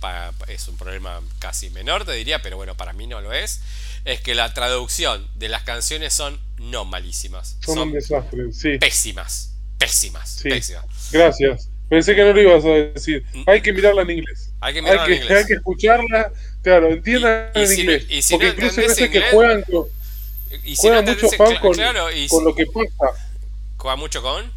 es un problema casi menor, te diría, pero bueno, para mí no lo es es que la traducción de las canciones son no malísimas. Son, un desastre, sí. Pésimas, pésimas, pésimas. Gracias. Pensé que no lo ibas a decir. Mm. Hay que mirarla en inglés. Hay que mirarla en inglés. Hay que escucharla, claro, entiendan en inglés. Y si Porque no incluso hay veces que juegan, con, y juegan no mucho fan con, claro, y con lo que pasa. ¿Juega mucho con?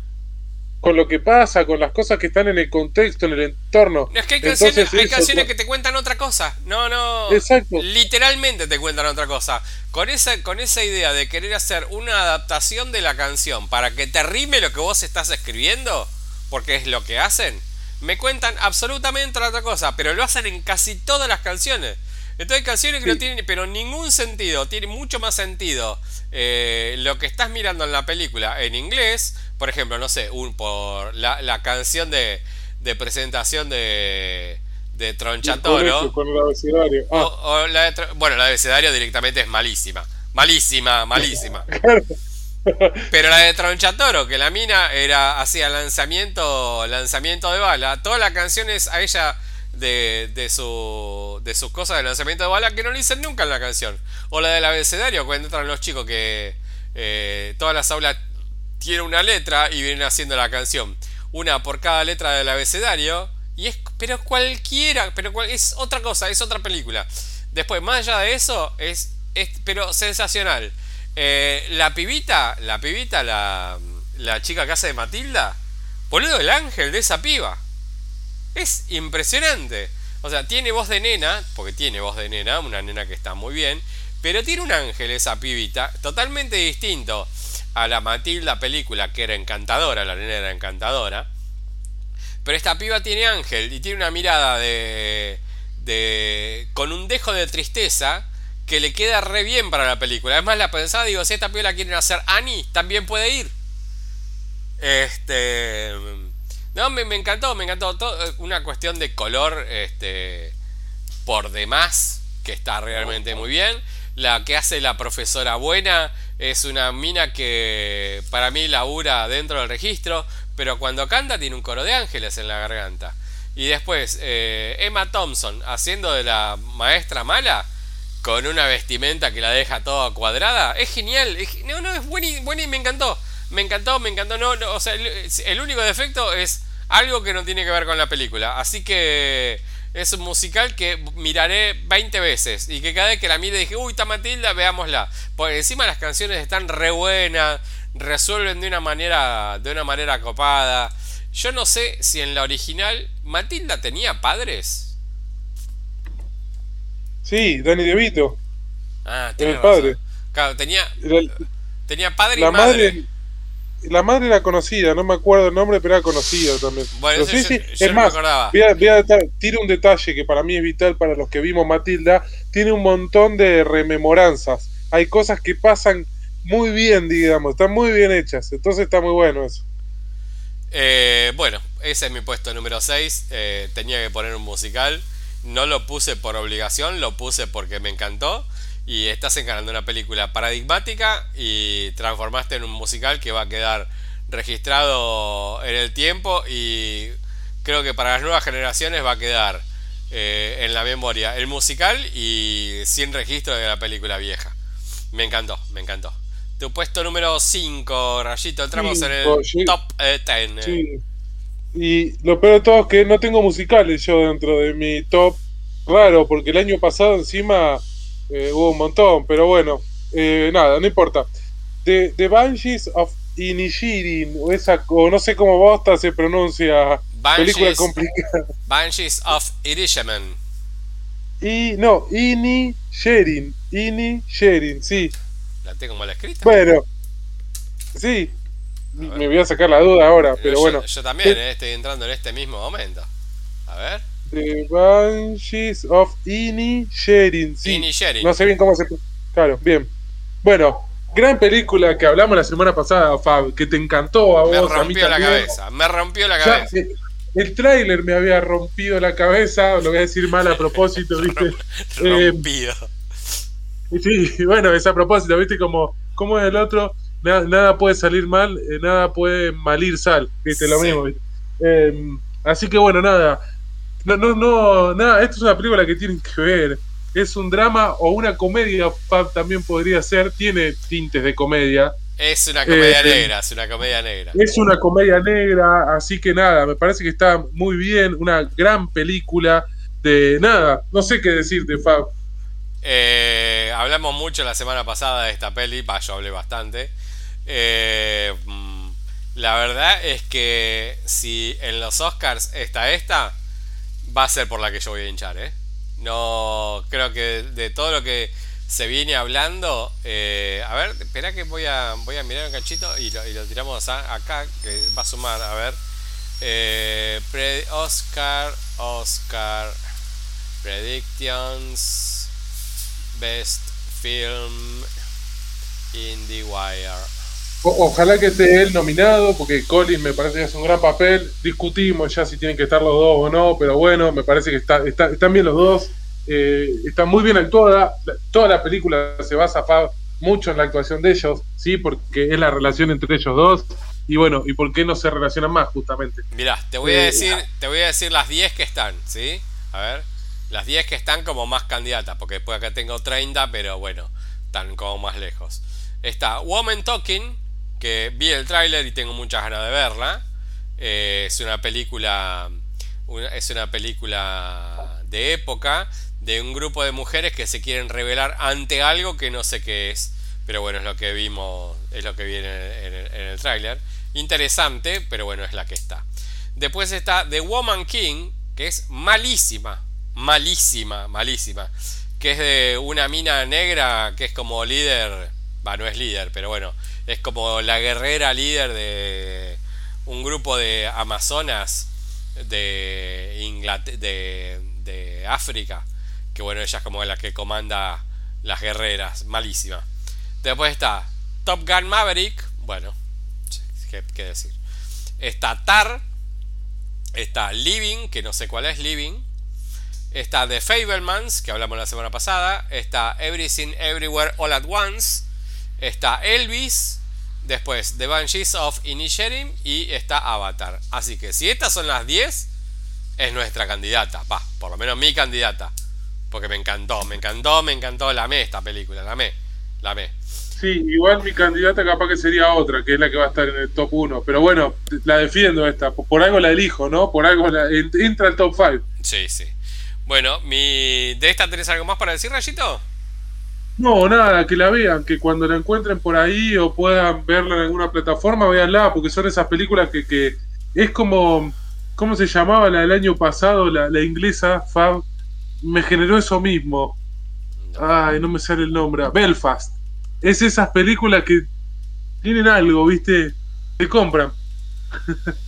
con lo que pasa, con las cosas que están en el contexto, en el entorno. No, es que hay canciones, hay canciones que te cuentan otra cosa. No, no. Exacto. Literalmente te cuentan otra cosa. Con esa, con esa idea de querer hacer una adaptación de la canción para que te rime lo que vos estás escribiendo, porque es lo que hacen, me cuentan absolutamente otra cosa, pero lo hacen en casi todas las canciones. Entonces hay canciones que no tienen pero ningún sentido, tiene mucho más sentido eh, lo que estás mirando en la película en inglés, por ejemplo, no sé, un, por la, la canción de, de, presentación de, de Tronchatoro. Con abecedario. Ah. O, la de, bueno, la de abecedario directamente es malísima. Malísima, malísima. Pero la de Tronchatoro, que la mina era hacía lanzamiento, lanzamiento de bala, todas las canciones a ella de, de, su, de sus cosas de lanzamiento de bala que no le dicen nunca en la canción. O la del abecedario, cuando entran los chicos que eh, todas las aulas tienen una letra y vienen haciendo la canción. Una por cada letra del abecedario. Y es, pero cualquiera, pero es otra cosa, es otra película. Después, más allá de eso, es, es pero sensacional. Eh, la pibita, la pibita, la, la chica que hace de Matilda, boludo, el ángel de esa piba. Es impresionante. O sea, tiene voz de nena, porque tiene voz de nena, una nena que está muy bien, pero tiene un ángel esa pibita, totalmente distinto a la Matilda película, que era encantadora, la nena era encantadora. Pero esta piba tiene ángel y tiene una mirada de, de con un dejo de tristeza que le queda re bien para la película. Además la pensaba, digo, si esta piba la quieren hacer Annie, también puede ir. Este no, me, encantó, me encantó. Todo, eh, una cuestión de color este, por demás, que está realmente muy bien. La que hace la profesora buena es una mina que para mí labura dentro del registro, pero cuando canta tiene un coro de ángeles en la garganta. Y después, eh, Emma Thompson haciendo de la maestra mala, con una vestimenta que la deja toda cuadrada, es genial. no, no, es buena y, me encantó. Me encantó, me encantó. No, o sea, el, único defecto es algo que no tiene que ver con la película. Así que es un musical que miraré 20 veces y que cada vez que la mire dije, uy, está Matilda, veámosla. Porque encima las canciones están re buenas, resuelven de una manera, de una manera copada. Yo no sé si en la original Matilda tenía padres. Sí, Danny DeVito. Ah, padre. Claro, tenía, tenía padre la y madre. la madre era conocida, no me acuerdo el nombre, pero era conocida también. Bueno, eso sí, yo- sí, yo es no me más, acordaba. voy a- voy a tire un detalle que para mí es vital para los que vimos Matilda. Tiene un montón de rememoranzas. Hay cosas que pasan muy bien, digamos, están muy bien hechas. Entonces está muy bueno eso. Eh, bueno, ese es mi puesto número 6. tenía que poner un musical. No lo puse por obligación, lo puse porque me encantó. Y estás encarando una película paradigmática y transformaste en un musical que va a quedar registrado en el tiempo y creo que para las nuevas generaciones va a quedar eh, en la memoria el musical y sin registro de la película vieja. Me encantó, me encantó. Tu puesto número 5, Rayito, entramos en el sí. top 10. Sí. Y lo peor de todo es que no tengo musicales yo dentro de mi top. Raro, porque el año pasado encima eh, hubo un montón, pero bueno, eh, nada, no importa. The, The Banshees of Inishirin, o, esa, o no sé cómo bosta se pronuncia, película Banshees, complicada. Banshees of Irishemen. Y no, Inisherin, Inisherin, sí. La tengo mal escrita. Bueno, sí. Me voy a sacar la duda ahora, pero yo, bueno. yo también eh, estoy entrando en este mismo momento. A ver. The Banshees of Inisherin, sí. Inisherin. No sé bien cómo se. Claro, bien. Bueno, gran película que hablamos la semana pasada, Fab, que te encantó a vos. Me a mí rompió la cabeza. Me rompió la cabeza. eh, el tráiler me había rompido la cabeza, lo voy a decir mal a propósito, ¿viste? Eh, Rompido. y sí, bueno, es a propósito, ¿viste? Como, como es el otro, nada, nada puede salir mal, eh, nada puede malir sal, ¿viste? Lo Sí. mismo. Eh, así que bueno, nada. No, no, no, nada, esto es una película que tienen que ver. Es un drama o una comedia, Fab también podría ser, tiene tintes de comedia. Es una comedia eh, negra, es una comedia negra. Es una comedia negra, así que nada, me parece que está muy bien, una gran película de nada, no sé qué decirte, Fab. Eh, hablamos mucho la semana pasada de esta peli, bah, yo hablé bastante. Eh, mm, la verdad es que si en los Oscars está esta, va a ser por la que yo voy a hinchar, ¿eh? No, creo que de todo lo que se viene hablando, eh, a ver, espera que voy a, voy a mirar un cachito y lo, y lo tiramos acá, que va a sumar, a ver. Eh, Oscar, Oscar, Predictions, Best Film, IndieWire. O- ojalá que esté él nominado, porque Colin me parece que es un gran papel. Discutimos ya si tienen que estar los dos o no, pero bueno, me parece que está, está- están bien los dos. Eh, está muy bien actuada. Toda la película se basa Fab, mucho en la actuación de ellos, sí, porque es la relación entre ellos dos. Y bueno, ¿y por qué no se relacionan más, justamente? Mirá, te voy a Eh, decir, te voy a decir las 10 que están, ¿sí? A ver, las 10 que están como más candidatas, porque después acá tengo 30, pero bueno, están como más lejos. Está Woman Talking, que vi el tráiler y tengo muchas ganas de verla. Eh, es una película es una película de época de un grupo de mujeres que se quieren revelar ante algo que no sé qué es. Pero bueno, es lo que vimos, es lo que el, en el tráiler. Interesante, pero bueno, es la que está. Después está The Woman King, que es malísima, malísima, malísima. Que es de una mina negra que es como líder, va, no es líder, pero bueno, es como la guerrera líder de un grupo de amazonas de, de África. Que bueno, ella es como la que comanda las guerreras, malísima. Después está Top Gun Maverick, bueno, qué, qué decir. Está Tar, está Living, que no sé cuál es Living. Está The Fablemans, que hablamos la semana pasada. Está Everything Everywhere All at Once. Está Elvis. Después The Banshees of Inisherin. Y está Avatar. Así que si estas son las 10, es nuestra candidata. Va, por lo menos mi candidata. Porque me encantó, me encantó, me encantó. La amé esta película, la amé. La amé. Sí, igual mi candidata capaz que sería otra, que es la que va a estar en el top 1. Pero bueno, la defiendo esta. Por, algo la elijo, ¿no? Por algo la, en- entra al top 5. Sí, sí. Bueno, mi... ¿de esta tenés algo más para decir, Rayito? No, nada, que la vean, que cuando la encuentren por ahí o puedan verla en alguna plataforma, véanla, porque son esas películas que, que es como, ¿cómo se llamaba la del año pasado, la, la inglesa, Fab? Me generó eso mismo. Ay, no me sale el nombre. Belfast. Es esas películas que tienen algo, ¿viste? Te compran.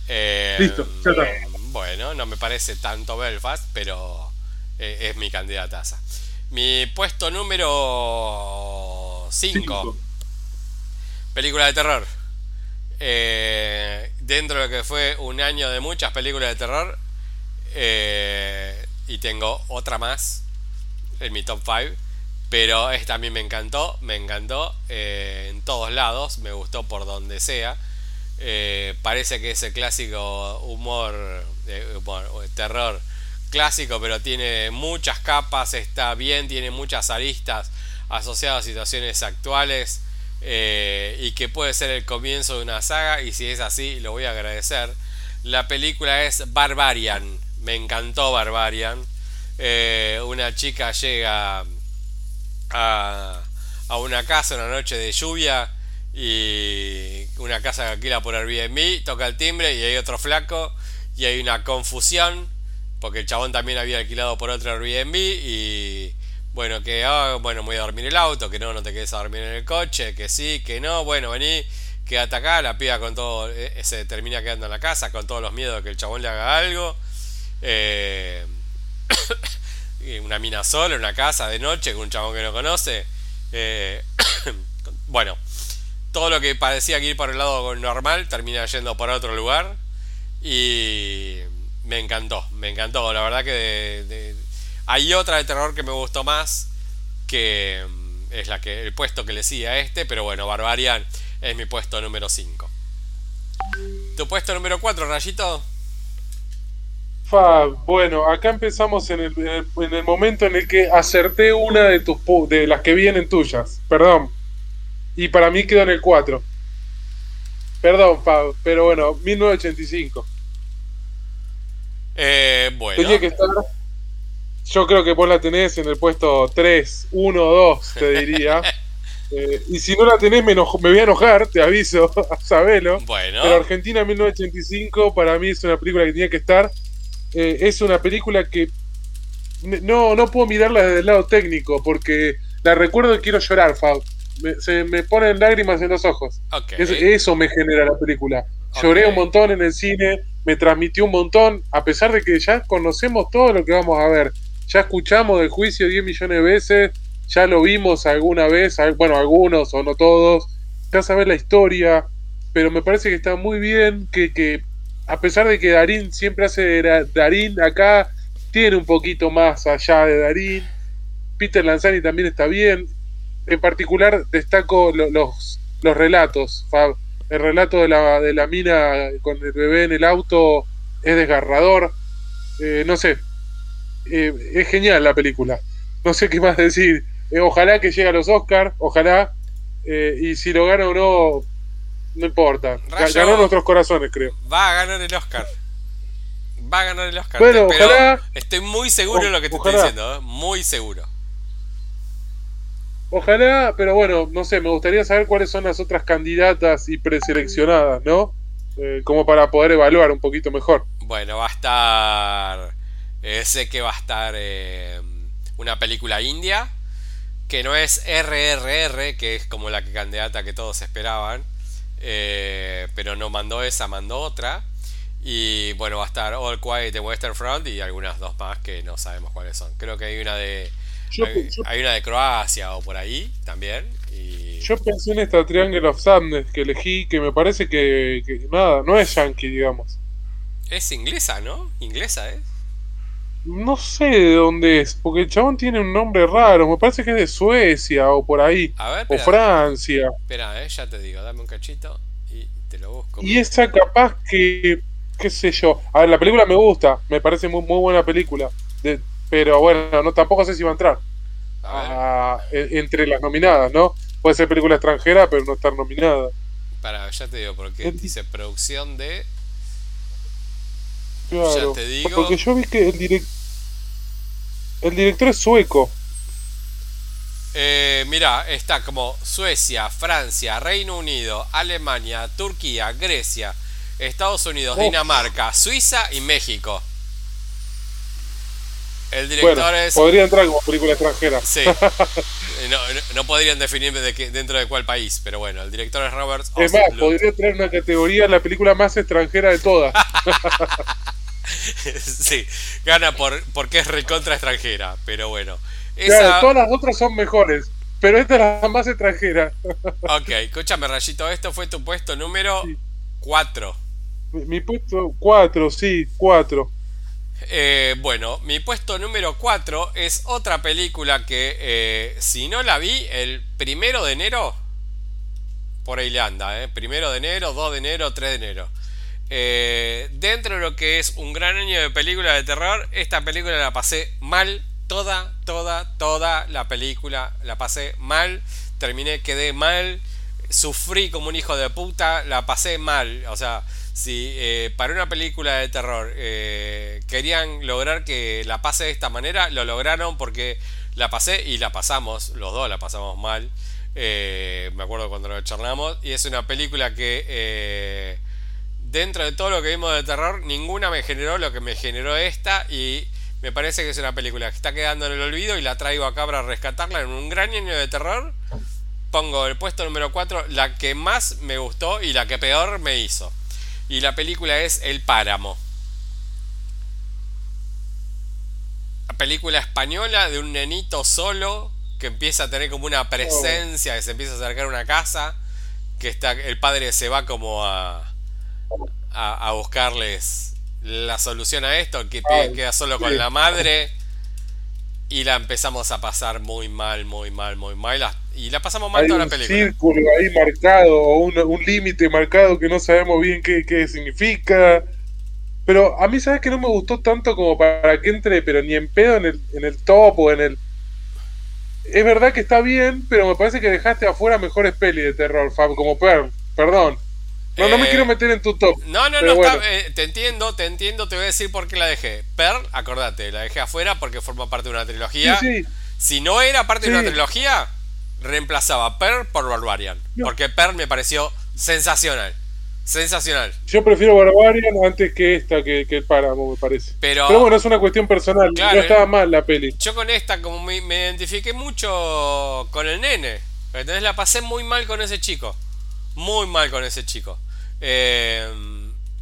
Eh, Listo, ya está. Bueno, no me parece tanto Belfast, pero eh, es mi candidataza. Mi puesto número 5. Cinco. Película de terror. Eh, dentro de lo que fue un año de muchas películas de terror. eh, y tengo otra más en mi top 5. Pero esta a mí me encantó. Me encantó eh, en todos lados. Me gustó por donde sea. Parece que es el clásico humor, humor, terror clásico, pero tiene muchas capas, está bien, tiene muchas aristas asociadas a situaciones actuales eh, y que puede ser el comienzo de una saga y si es así lo voy a agradecer. La película es Barbarian, me encantó Barbarian. Eh, una chica llega a, a una casa una noche de lluvia y una casa que alquila por Airbnb, toca el timbre y hay otro flaco y hay una confusión porque el chabón también había alquilado por otro Airbnb y bueno, que ah, bueno, voy a dormir en el auto, que no, no te quedes a dormir en el coche, que sí, que no, bueno, vení, quédate acá, la piba con todo, eh, se termina quedando en la casa con todos los miedos de que el chabón le haga algo. Eh, una mina sola una casa de noche con un chabón que no conoce. Eh, bueno, todo lo que parecía que ir por el lado normal termina yendo por otro lugar. Y me encantó, me encantó. La verdad que de- hay otra de terror que me gustó más. Que mm, es la que el puesto que le sigue a este. Pero bueno, Barbarian es mi puesto número 5. ¿Tu puesto número 4, Rayito? Bueno, acá empezamos en el, en el- en el momento en el que acerté una de tus de las que vienen tuyas. Perdón. Y para mí quedó en el 4. Perdón, Fab, pero bueno, 1985. Eh, bueno. Tenía que estar. Yo creo que vos la tenés en el puesto 3, 1, 2, te diría. Eh, y si no la tenés, me, enojo- me voy a enojar, te aviso, sabelo. Bueno. Pero Argentina 1985 para mí es una película que tenía que estar. Eh, es una película que no, no puedo mirarla desde el lado técnico porque la recuerdo y quiero llorar, Fab. Me- se me ponen lágrimas en los ojos. Es- eso me genera la película. Lloré un montón en el cine, me transmitió un montón, a pesar de que ya conocemos todo lo que vamos a ver. Ya escuchamos del juicio 10 millones de veces, ya lo vimos alguna vez, bueno, algunos o no todos, ya sabes la historia, pero me parece que está muy bien que, que a pesar de que Darín siempre hace Darín, acá tiene un poquito más allá de Darín. Peter Lanzani también está bien. En particular destaco lo- los, los relatos, Fab. El relato de la, de la mina con el bebé en el auto es desgarrador. Eh, no sé, Eh, es genial la película. No sé qué más decir. Eh, ojalá que llegue a los Oscars, ojalá. Eh, y si lo gana o no, no importa. Rayo. Ganó nuestros corazones, creo. Va a ganar el Oscar. Va a ganar el Oscar. Bueno, pero ojalá- estoy muy seguro de lo que te ojalá. estoy diciendo. Muy seguro. Ojalá, pero bueno, no sé, me gustaría saber cuáles son las otras candidatas y preseleccionadas, ¿no? Eh, como para poder evaluar un poquito mejor. Bueno, va a estar. eh, sé que va a estar eh, una película india. Que no es RRR, que es como la candidata que todos esperaban. pero no mandó esa, mandó otra. Y bueno, va a estar All Quiet de Western Front y algunas dos más que no sabemos cuáles son. Creo que hay una de. Yo, hay, yo- hay una de Croacia o por ahí también. Y yo pensé en esta Triangle of Sadness que elegí, que me parece que, que nada, no es yankee, digamos. es inglesa, ¿no? Inglesa, ¿eh? No sé de dónde es, porque el chabón tiene un nombre raro, me parece que es de Suecia o por ahí, A ver, o espera, Francia. espera, eh, ya te digo, dame un cachito y te lo busco. Y esa capaz que, qué sé yo. A ver, la película me gusta, me parece muy, muy buena película. De- pero bueno, no tampoco sé si va a entrar A ver, a- en- entre las nominadas, ¿no? Puede ser película extranjera, pero no estar nominada. para, ya te digo, porque el- dice producción de. Claro. te digo. Porque yo vi que el, el director es sueco. Eh, mira, está como Suecia, Francia, Reino Unido, Alemania, Turquía, Grecia, Estados Unidos, Oh. Dinamarca, Suiza y México. El director Bueno, es. podría entrar como película extranjera. Sí. no, podrían definirme de qué, dentro de cuál país, pero bueno, el director es Robert Es más, podría tener una categoría la película más extranjera de todas. sí, gana por porque es recontra extranjera, pero bueno. todas las otras son mejores, pero esta es la más extranjera. ok, escúchame, Rayito, esto fue tu puesto número 4. Mi, puesto 4, sí, 4. Eh, bueno, mi puesto número 4 es otra película que eh, si no la vi el primero de enero, por ahí le anda, eh, primero de enero, 2 de enero, 3 de enero. Dentro de lo que es un gran año de película de terror, esta película la pasé mal. Toda, toda, toda la película la pasé mal. Terminé, quedé mal. Sufrí como un hijo de puta. La pasé mal. O sea, si eh, para una película de terror eh, querían lograr que la pase de esta manera, lo lograron porque la pasé y la pasamos. Los dos la pasamos mal. me acuerdo cuando lo charlamos. Y es una película que dentro de todo lo que vimos de terror, ninguna me generó lo que me generó esta y me parece que es una película que está quedando en el olvido y la traigo acá para rescatarla en un gran año de terror. Pongo el puesto número 4, la que más me gustó y la que peor me hizo. Y la película es El Páramo. La película española de un nenito solo que empieza a tener como una presencia, que se empieza a acercar a una casa, que está, el padre se va como a, a, buscarles la solución a esto, que queda solo con la madre y la empezamos a pasar muy mal, muy mal, muy mal. Y la pasamos mal toda la película. Un círculo ahí marcado, o un, límite marcado que no sabemos bien qué, significa. Pero a mí, ¿sabes que no me gustó tanto como para que entre, pero ni en pedo en el, en el top o en el. Es verdad que está bien, pero me parece que dejaste afuera mejores pelis de terror, Fab, como Pearl. Perdón. No, no me quiero eh, meter en tu top. No, no, no, eh, te entiendo, te entiendo, te voy a decir por qué la dejé. Pearl, acordate, la dejé afuera porque forma parte de una trilogía. Si no era parte de una trilogía, reemplazaba Pearl por Barbarian. Porque Pearl me pareció sensacional. Sensacional. Yo prefiero Barbarian antes que esta, que, que el Páramo, me parece. Pero, bueno, es una cuestión personal. no estaba mal la peli. Yo con esta, como me, me identifiqué mucho con el nene. Entonces la pasé muy mal con ese chico muy mal con ese chico. Eh,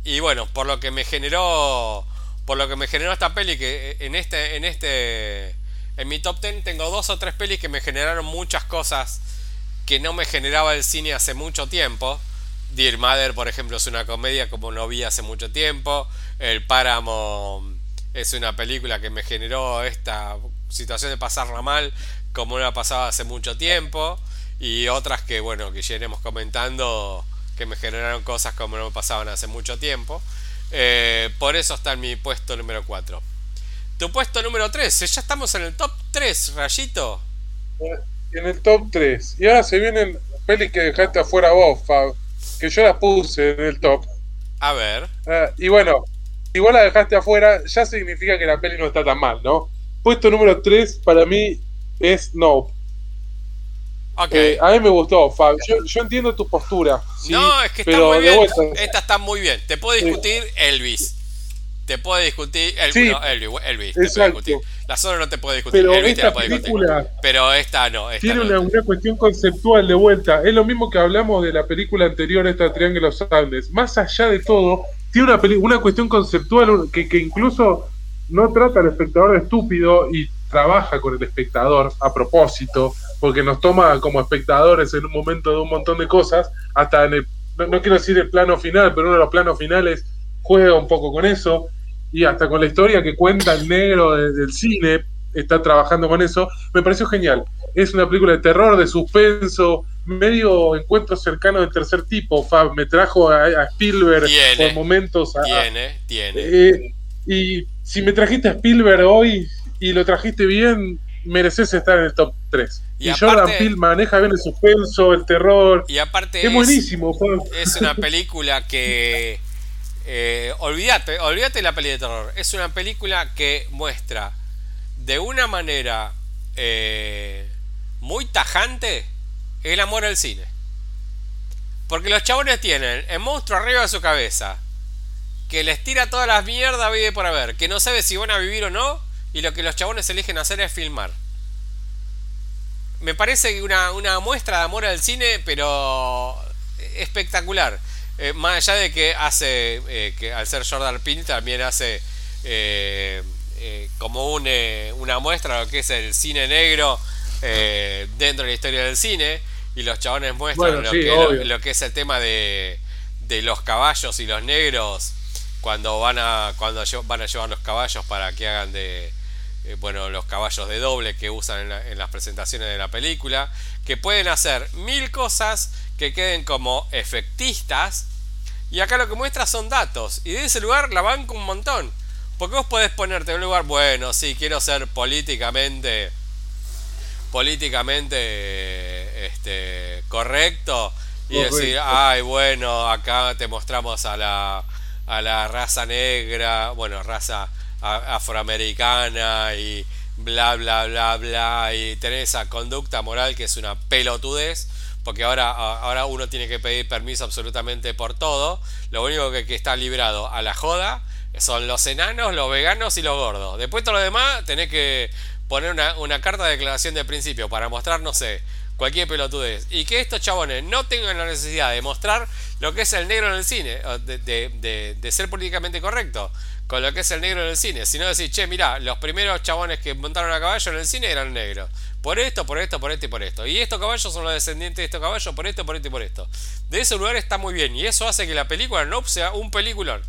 y bueno, por lo que me generó. Por lo que me generó esta peli, que en este. En este. En mi top 10 tengo dos o tres pelis que me generaron muchas cosas que no me generaba el cine hace mucho tiempo. Dear Mother, por ejemplo, es una comedia como no vi hace mucho tiempo. El Páramo es una película que me generó esta situación de pasarla mal como no la pasaba hace mucho tiempo y otras que, bueno, que ya iremos comentando que me generaron cosas como no me pasaban hace mucho tiempo. Eh, por eso está en mi puesto número 4. Tu puesto número 3, ya estamos en el top 3, Rayito. En el top 3. Y ahora se vienen pelis que dejaste afuera vos, Fab, que yo las puse en el top. A ver. Ah, y bueno, si vos la dejaste afuera, ya significa que la peli no está tan mal, ¿no? Puesto número 3 para mí es Nope. Eh, a mí me gustó, Fab. Yo, entiendo tu postura. no, es que está muy bien. Esta está muy bien. Te puedo discutir Elvis. Te puede discutir Elvis. Elvis, discutir. La zona no te puede discutir. Pero Elvis esta película Pero esta no. tiene Una, cuestión conceptual de vuelta. Es lo mismo que hablamos de la película anterior, esta Triángulo Andes. Más allá de todo, tiene una, una cuestión conceptual que, que incluso no trata al espectador estúpido y trabaja con el espectador a propósito, porque nos toma como espectadores en un momento de un montón de cosas, hasta en el, no, quiero decir el plano final, pero uno de los planos finales juega un poco con eso, y hasta con la historia que cuenta el negro del cine, está trabajando con eso, me pareció genial. Es una película de terror, de suspenso, medio encuentro cercano de tercer tipo. me trajo a, Spielberg por momentos. tiene, tiene. Eh, y si me trajiste a Spielberg hoy y lo trajiste bien, mereces estar en el top 3. Y, Jordan Peele maneja bien el suspenso, el terror. Y aparte es, buenísimo. Es una película que... Eh, olvídate, olvídate la peli de terror. Es una película que muestra de una manera eh, muy tajante el amor al cine. Porque los chabones tienen el monstruo arriba de su cabeza, que les tira todas las mierdas vive por haber, que no sabe si van a vivir o no, y lo que los chabones eligen hacer es filmar. me parece una, una muestra de amor al cine, pero espectacular. Eh, más allá de que hace, eh, que al ser Jordan Peele también hace eh, como una muestra de lo que es el cine negro dentro de la historia del cine. Y los chabones muestran lo, que, lo, que, es el tema de, de los caballos y los negros cuando van a cuando van a llevar los caballos para que hagan de bueno los caballos de doble que usan en, en, las presentaciones de la película que pueden hacer mil cosas que queden como efectistas. Y acá lo que muestra son datos. Y de ese lugar la banco un montón. Porque vos podés ponerte en un lugar, bueno, sí, quiero ser políticamente. políticamente. este. correcto. Y decir, ay, bueno, acá te mostramos a la. a la raza negra. Bueno, raza afroamericana y bla bla bla bla y tener esa conducta moral que es una pelotudez porque ahora, ahora uno tiene que pedir permiso absolutamente por todo. Lo único que, está librado a la joda son los enanos, los veganos y los gordos. Después todo lo demás tenés que poner una, carta de declaración de principio para mostrar, no sé, cualquier pelotudez. Y que estos chabones no tengan la necesidad de mostrar lo que es el negro en el cine, de, ser políticamente correcto con lo que es el negro en el cine, sino decir, che, mira, los primeros chabones que montaron a caballo en el cine eran negros. Por esto, por esto, por esto y por esto. Y estos caballos son los descendientes de estos caballos por esto, por esto y por esto. De ese lugar está muy bien. Y eso hace que la película no sea un peliculón.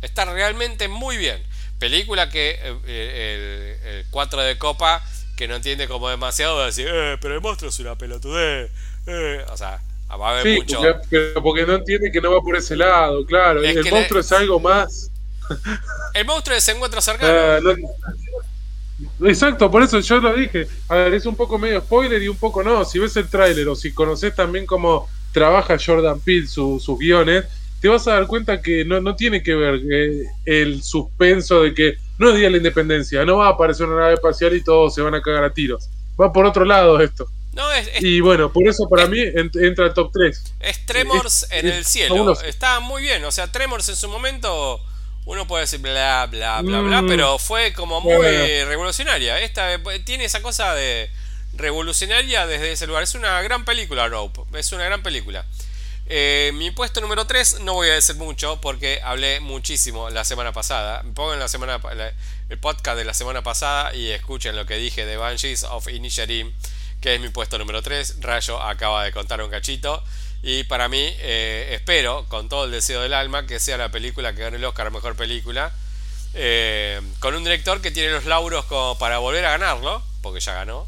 Está realmente muy bien. Película que eh, el, 4 de copa, que no entiende como demasiado, va a decir, eh, pero el monstruo es una pelotudez. Eh. O sea, va a haber mucho. Porque, no entiende que no va por ese lado, claro. el monstruo es algo más. El monstruo se encuentra cercano. Ah, Exacto, por eso yo lo dije. A ver, es un poco medio spoiler y un poco no. Si ves el tráiler o si conoces también cómo trabaja Jordan Peele sus guiones, te vas a dar cuenta que no, no tiene que ver eh, el suspenso de que no es Día de la Independencia, no va a aparecer una nave espacial y todos se van a cagar a tiros. Va por otro lado esto. y bueno, por eso para mí entra el top 3. Es Tremors en el cielo. Está muy bien. O sea, Tremors en su momento uno puede decir bla, bla, bla, bla, mm. pero fue como muy revolucionaria. Esta tiene esa cosa de revolucionaria desde ese lugar. Es una gran película, Rope. Es una gran película. Eh, mi puesto número 3 no voy a decir mucho porque hablé muchísimo la semana pasada. Pongan la semana, el podcast de la semana pasada y escuchen lo que dije de Banshees of Inisherim, que es mi puesto número 3. Rayo acaba de contar un cachito. Y para mí, eh, espero, con todo el deseo del alma, que sea la película que gane el Oscar a Mejor Película. Eh, con un director que tiene los lauros como para volver a ganarlo, porque ya ganó.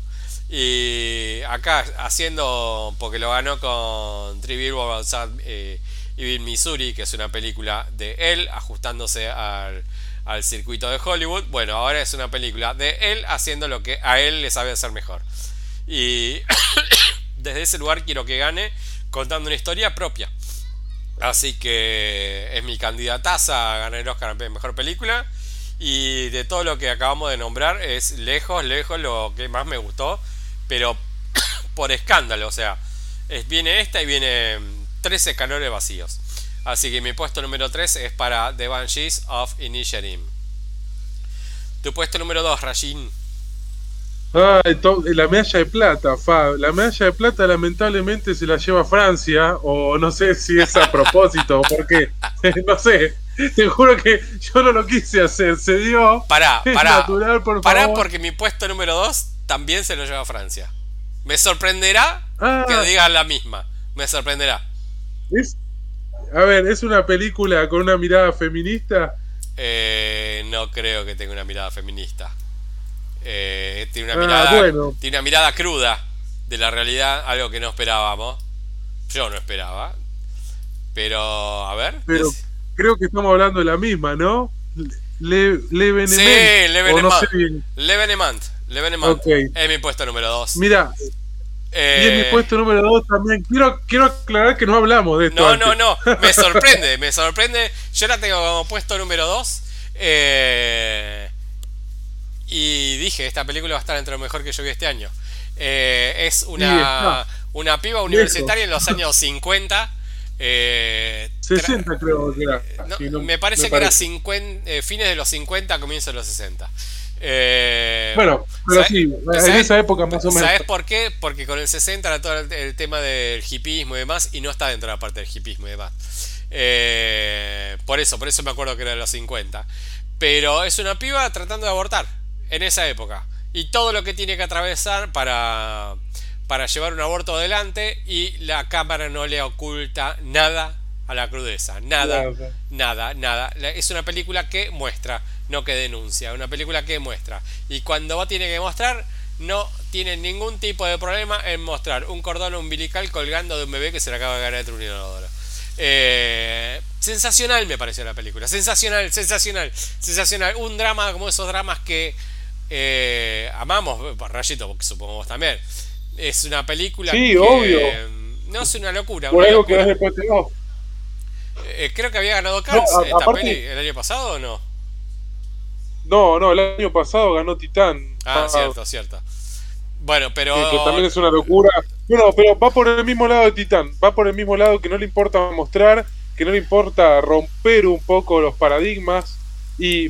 Y acá haciendo, porque lo ganó con Three Billboards eh, Missouri, que es una película de él, ajustándose al, al circuito de Hollywood. Bueno, ahora es una película de él haciendo lo que a él le sabe hacer mejor. Y desde ese lugar quiero que gane contando una historia propia. Así que es mi candidataza a ganar el Oscar a Mejor Película. Y de todo lo que acabamos de nombrar es lejos, lejos lo que más me gustó. Pero por escándalo, o sea, es, viene esta y viene 13 escalones vacíos. Así que mi puesto número 3 es para The Banshees of Inisherim. Tu puesto número 2, Rajin la medalla de plata, Fab. La medalla de plata lamentablemente se la lleva Francia, o no sé si es a propósito, porque no sé. Te juro que yo no lo quise hacer, se dio. Pará, pará. pará porque mi puesto número 2 también se lo lleva Francia. Me sorprenderá ah. que digan la misma. Me sorprenderá. a ver, ¿es una película con una mirada feminista? Eh, no creo que tenga una mirada feminista. Eh, tiene, una ah, mirada, tiene una mirada cruda de la realidad, algo que no esperábamos. Yo no esperaba. Pero, a ver. Pero creo que estamos hablando de la misma, ¿no? Le. Sí, Levenement. No Es mi puesto número 2. Mira. Eh, y en mi puesto número 2 también. Quiero, quiero aclarar que no hablamos de esto. No, no, no. Me sorprende, me sorprende. Yo la tengo como puesto número 2. Eh, y dije, esta película va a estar entre lo mejor que yo vi este año. Eh, es una, una piba universitaria en los años 50. 60 eh, creo que era. me parece que era 50, eh, fines de los 50, comienzos de los 60. Eh, bueno, pero sí, en esa época más o menos. ¿Sabes por qué? Porque con el 60 era todo el, tema del hipismo y demás, y no está dentro de la parte del hipismo y demás. Eh, por eso, por eso me acuerdo que era de los 50. Pero es una piba tratando de abortar en esa época. Y todo lo que tiene que atravesar para, para llevar un aborto adelante y la cámara no le oculta nada a la crudeza. Nada, nada, nada. Es una película que muestra, no que denuncia. Una película que muestra. Y cuando va tiene que mostrar, no tiene ningún tipo de problema en mostrar un cordón umbilical colgando de un bebé que se le acaba de ganar de un inodoro. Eh, sensacional me pareció la película. Sensacional, sensacional, sensacional. Un drama como esos dramas que eh, amamos, Rayito, porque supongo vos también. Es una película sí, obvio. no es una locura. Por algo que después eh, creo que había ganado esta peli el año pasado o no. No, no, el año pasado ganó Titán. Ah, cierto, cierto. Bueno, pero. que también es una locura. Bueno, pero va por el mismo lado de Titán. Va por el mismo lado que no le importa mostrar, que no le importa romper un poco los paradigmas. Y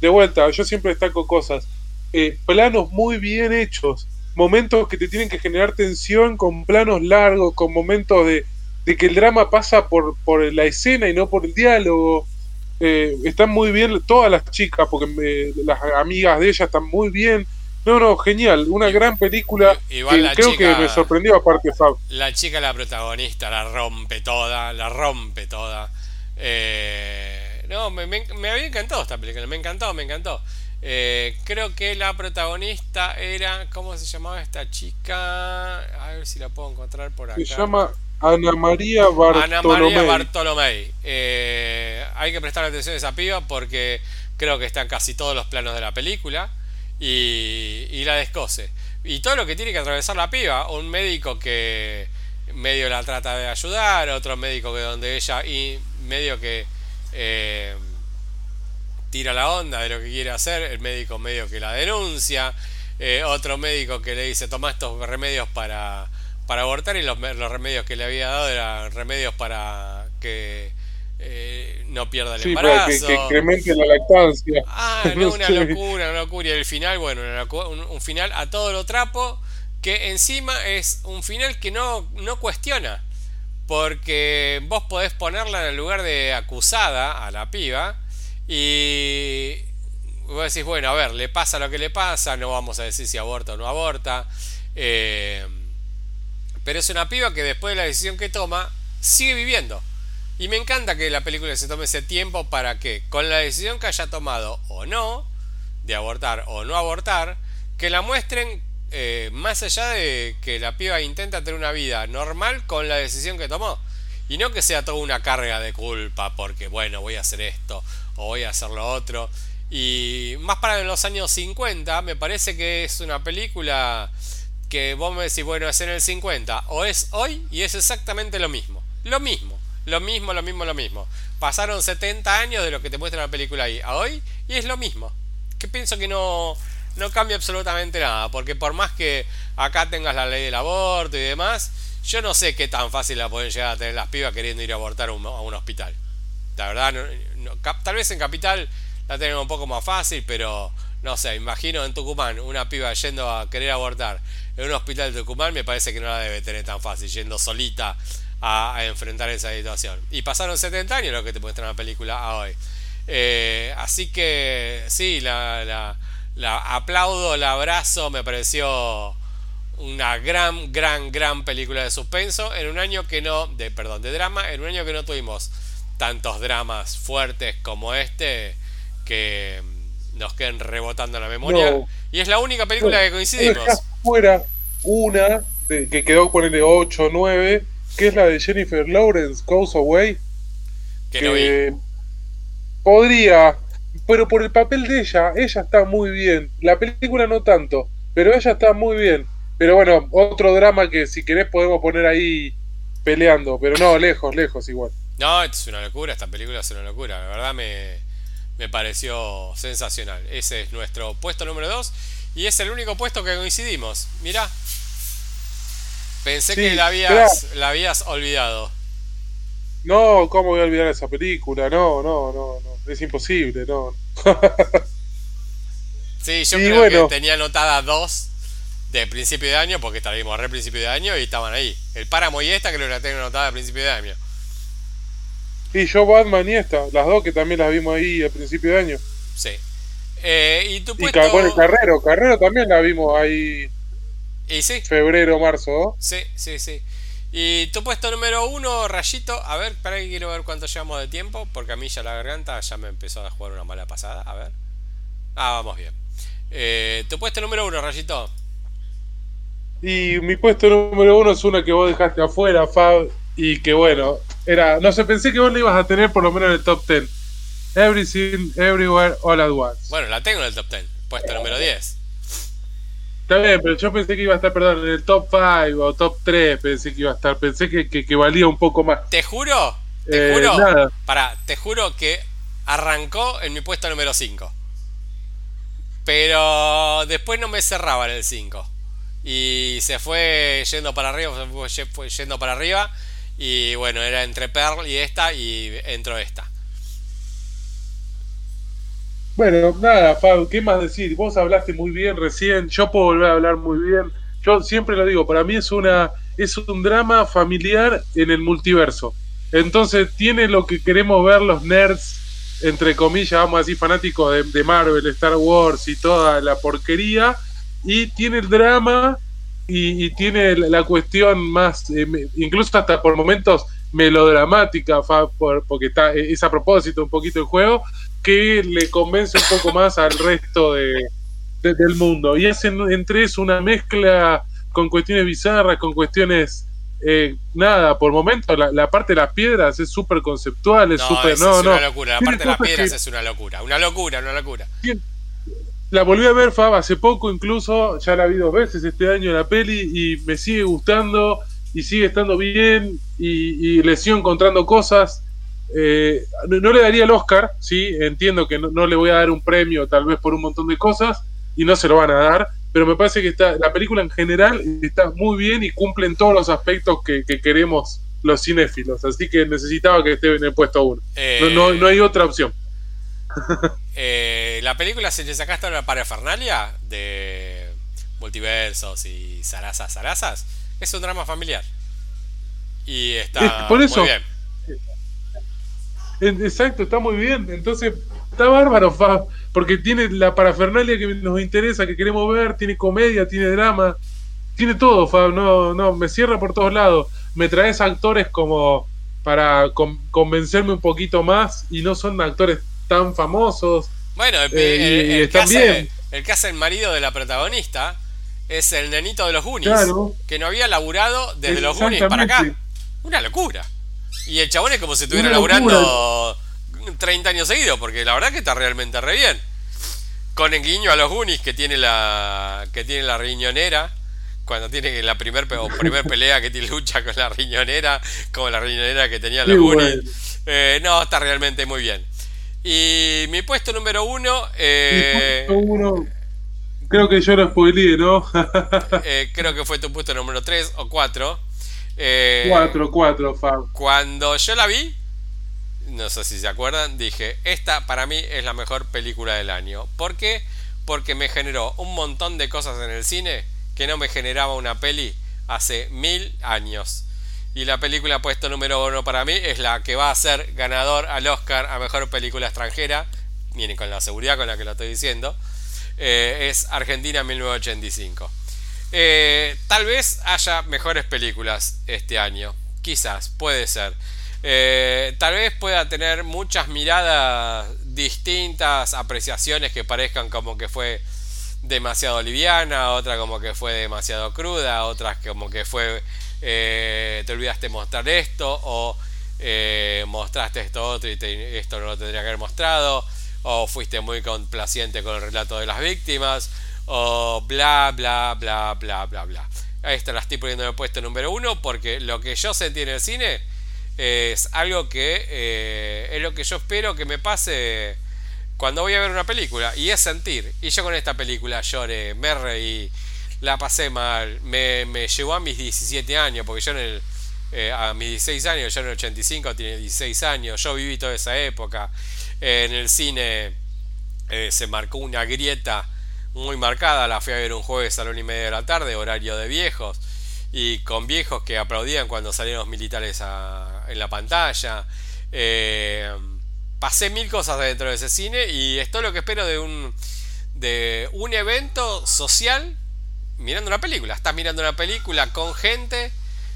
de vuelta, yo siempre destaco cosas. Eh, planos muy bien hechos. Momentos que te tienen que generar tensión con planos largos, con momentos de, de que el drama pasa por, por la escena y no por el diálogo. Eh, están muy bien todas las chicas, porque las amigas de ella están muy bien. No, no, genial, una gran película. Igual creo que me sorprendió aparte Fab. La chica, la protagonista, la rompe toda, la rompe toda. Eh, no, me, me, había encantado esta película, me encantó, me encantó. Eh, creo que la protagonista era, ¿cómo se llamaba esta chica? A ver si la puedo encontrar por acá. Se llama Ana María Bartolomé. Ana María Bartolomé. Eh, hay que prestar atención a esa piba porque creo que está en casi todos los planos de la película y, la descose. Y todo lo que tiene que atravesar la piba, un médico que medio la trata de ayudar, otro médico que donde ella y medio que eh, tira la onda de lo que quiere hacer, el médico medio que la denuncia, eh, otro médico que le dice toma estos remedios para para abortar y los, remedios que le había dado eran remedios para que eh, no pierda el embarazo. que, incremente la lactancia. Ah, no, una locura, una locura. Y el final, bueno, un, final a todo lo trapo, que encima es un final que no, no cuestiona. Porque vos podés ponerla en el lugar de acusada a la piba y vos decís, bueno, a ver, le pasa lo que le pasa, no vamos a decir si aborta o no aborta. Eh, pero es una piba que después de la decisión que toma, sigue viviendo. Y me encanta que la película se tome ese tiempo para que, con la decisión que haya tomado o no, de abortar o no abortar, que la muestren eh, más allá de que la piba intenta tener una vida normal con la decisión que tomó. Y no que sea toda una carga de culpa porque, bueno, voy a hacer esto o voy a hacer lo otro. Y más para los años 50, me parece que es una película que vos me decís, bueno, es en el 50 o es hoy y es exactamente lo mismo. Lo mismo, lo mismo, lo mismo, lo mismo. Pasaron 70 años de lo que te muestra la película ahí a hoy y es lo mismo. Que pienso que no, no cambia absolutamente nada, porque por más que acá tengas la ley del aborto y demás, yo no sé qué tan fácil la pueden llegar a tener las pibas queriendo ir a abortar a un, hospital. La verdad, tal vez en Capital la tienen un poco más fácil, pero no sé, imagino en Tucumán una piba yendo a querer abortar en un hospital de Tucumán, me parece que no la debe tener tan fácil, yendo solita a, enfrentar esa situación. Y pasaron 70 años lo que te muestra la película a hoy. Eh, así que sí, la, la, aplaudo, la abrazo, me pareció una gran, gran, gran película de suspenso en un año que no, de, perdón, de drama, en un año que no tuvimos tantos dramas fuertes como este que nos queden rebotando en la memoria. Y es la única película que coincidimos. Fuera una que quedó por el 8 o 9, que es la de Jennifer Lawrence, Goes Away. Que, podría, pero por el papel de ella, ella está muy bien. La película no tanto, pero ella está muy bien. Pero bueno, otro drama que si querés podemos poner ahí peleando, pero no, lejos, lejos igual. No, es una locura, esta película es una locura, la verdad me, me pareció sensacional. Ese es nuestro puesto número 2 y es el único puesto que coincidimos. Mirá. Pensé que la habías, la habías olvidado. No, ¿cómo voy a olvidar esa película? No, no, no, no. Es imposible, no. Sí, yo creo que tenía anotada dos de principio de año, porque estábamos re principio de año y estaban ahí. El Páramo y esta creo que la tengo anotada a principio de año. Y yo Batman y esta, las dos que también las vimos ahí a principio de año. Sí. Eh, y tu puesto... Y Carrero, Carrero también la vimos ahí. ¿Y sí? Febrero, marzo. Sí, sí, sí. Y tu puesto número uno, Rayito. A ver, para que quiero ver cuánto llevamos de tiempo. Porque a mí ya la garganta ya me empezó a jugar una mala pasada. A ver. Ah, vamos bien. Eh, tu puesto número uno, Rayito. Y mi puesto número uno es una que vos dejaste afuera, Fab. Y que bueno, era. No sé, pensé que vos la ibas a tener por lo menos en el top 10. Everything, Everywhere, All at Once. Bueno, la tengo en el top 10. Puesto número 10. Está bien, pero yo pensé que iba a estar, perdón, en el top 5 o top 3 pensé que iba a estar, pensé que, que, valía un poco más. Te juro, te eh, juro, para, te juro que arrancó en mi puesto número 5. Pero después no me cerraba en el 5. Y se fue yendo para arriba, se fue yendo para arriba. Y bueno, era entre Pearl y esta y entró esta. Bueno, nada, Fab, ¿qué más decir? Vos hablaste muy bien recién, yo puedo volver a hablar muy bien. Yo siempre lo digo, para mí es una es un drama familiar en el multiverso. Entonces tiene lo que queremos ver los nerds, entre comillas, vamos a decir, fanáticos de, Marvel, Star Wars y toda la porquería. Y tiene el drama y, tiene la cuestión más, eh, incluso hasta por momentos melodramática, porque está, es a propósito un poquito el juego, que le convence un poco más al resto de, del mundo. Y es entre eso una mezcla con cuestiones bizarras, con cuestiones... Eh, nada, por momento la, parte de las piedras es súper conceptual, es súper... No, es una locura, la parte de las piedras es una locura, una locura, una locura. La volví a ver, Fab, hace poco incluso, ya la vi dos veces este año la peli y me sigue gustando y sigue estando bien y, le sigo encontrando cosas eh, no, le daría el Oscar, sí, entiendo que no, le voy a dar un premio tal vez por un montón de cosas y no se lo van a dar, pero me parece que está, la película en general está muy bien y cumple en todos los aspectos que, queremos los cinéfilos, así que necesitaba que esté en el puesto uno. no, no, hay otra opción. Eh, la película, si le sacaste la parafernalia de multiversos y zarazas, zarazas, es un drama familiar. Y está por eso, muy bien Exacto, está muy bien. Entonces, está bárbaro, Fab, porque tiene la parafernalia que nos interesa, que queremos ver, tiene comedia, tiene drama, tiene todo, Fab. No, no, me cierra por todos lados. Me traes actores como para convencerme un poquito más y no son actores tan famosos. Bueno, el, eh, que hace, el, que hace, el marido de la protagonista es el nenito de los Goonies, que no había laburado desde los Goonies para acá. Una locura. Y el chabón es como si estuviera laburando 30 años seguidos, porque la verdad que está realmente re bien. Con el guiño a los Goonies que tiene la que tiene la riñonera, cuando tiene la primer, primer pelea que tiene lucha con la riñonera, como la riñonera que tenía los Goonies. Eh, no, está realmente muy bien. Y mi puesto número uno... Eh, uno creo que yo lo spoileé, ¿no? eh, creo que fue tu puesto número 3 o 4. 4, eh, 4, Fab. Cuando yo la vi, no sé si se acuerdan, dije, esta para mí es la mejor película del año. ¿Por qué? Porque me generó un montón de cosas en el cine que no me generaba una peli hace mil años. Y la película puesto número uno para mí es la que va a ser ganador al Oscar a Mejor Película Extranjera. Miren, con la seguridad con la que lo estoy diciendo. Eh, es Argentina 1985. Eh, tal vez haya mejores películas este año. Quizás, puede ser. Eh, tal vez pueda tener muchas miradas distintas, apreciaciones que parezcan como que fue demasiado liviana, otra como que fue demasiado cruda, otras como que fue eh, te olvidaste mostrar esto o mostraste esto otro y esto no lo tendría que haber mostrado o fuiste muy complaciente con el relato de las víctimas o bla, bla, bla, bla, bla, bla. Ahí está, la estoy poniendo en el puesto número uno porque lo que yo sentí en el cine es algo que eh, es lo que yo espero que me pase cuando voy a ver una película y es sentir. Y yo con esta película lloré, me reí, la pasé mal, me, me llevó a mis 17 años, porque yo en el, eh, a mis 16 años, yo en el 85 tiene 16 años, yo viví toda esa época. en el cine eh, se marcó una grieta muy marcada. La fui a ver un jueves a la una y media de la tarde, horario de viejos. Y con viejos que aplaudían cuando salían los militares en la pantalla. Eh, pasé mil cosas dentro de ese cine y esto es lo que espero de un, de un evento social mirando una película. Estás mirando una película con gente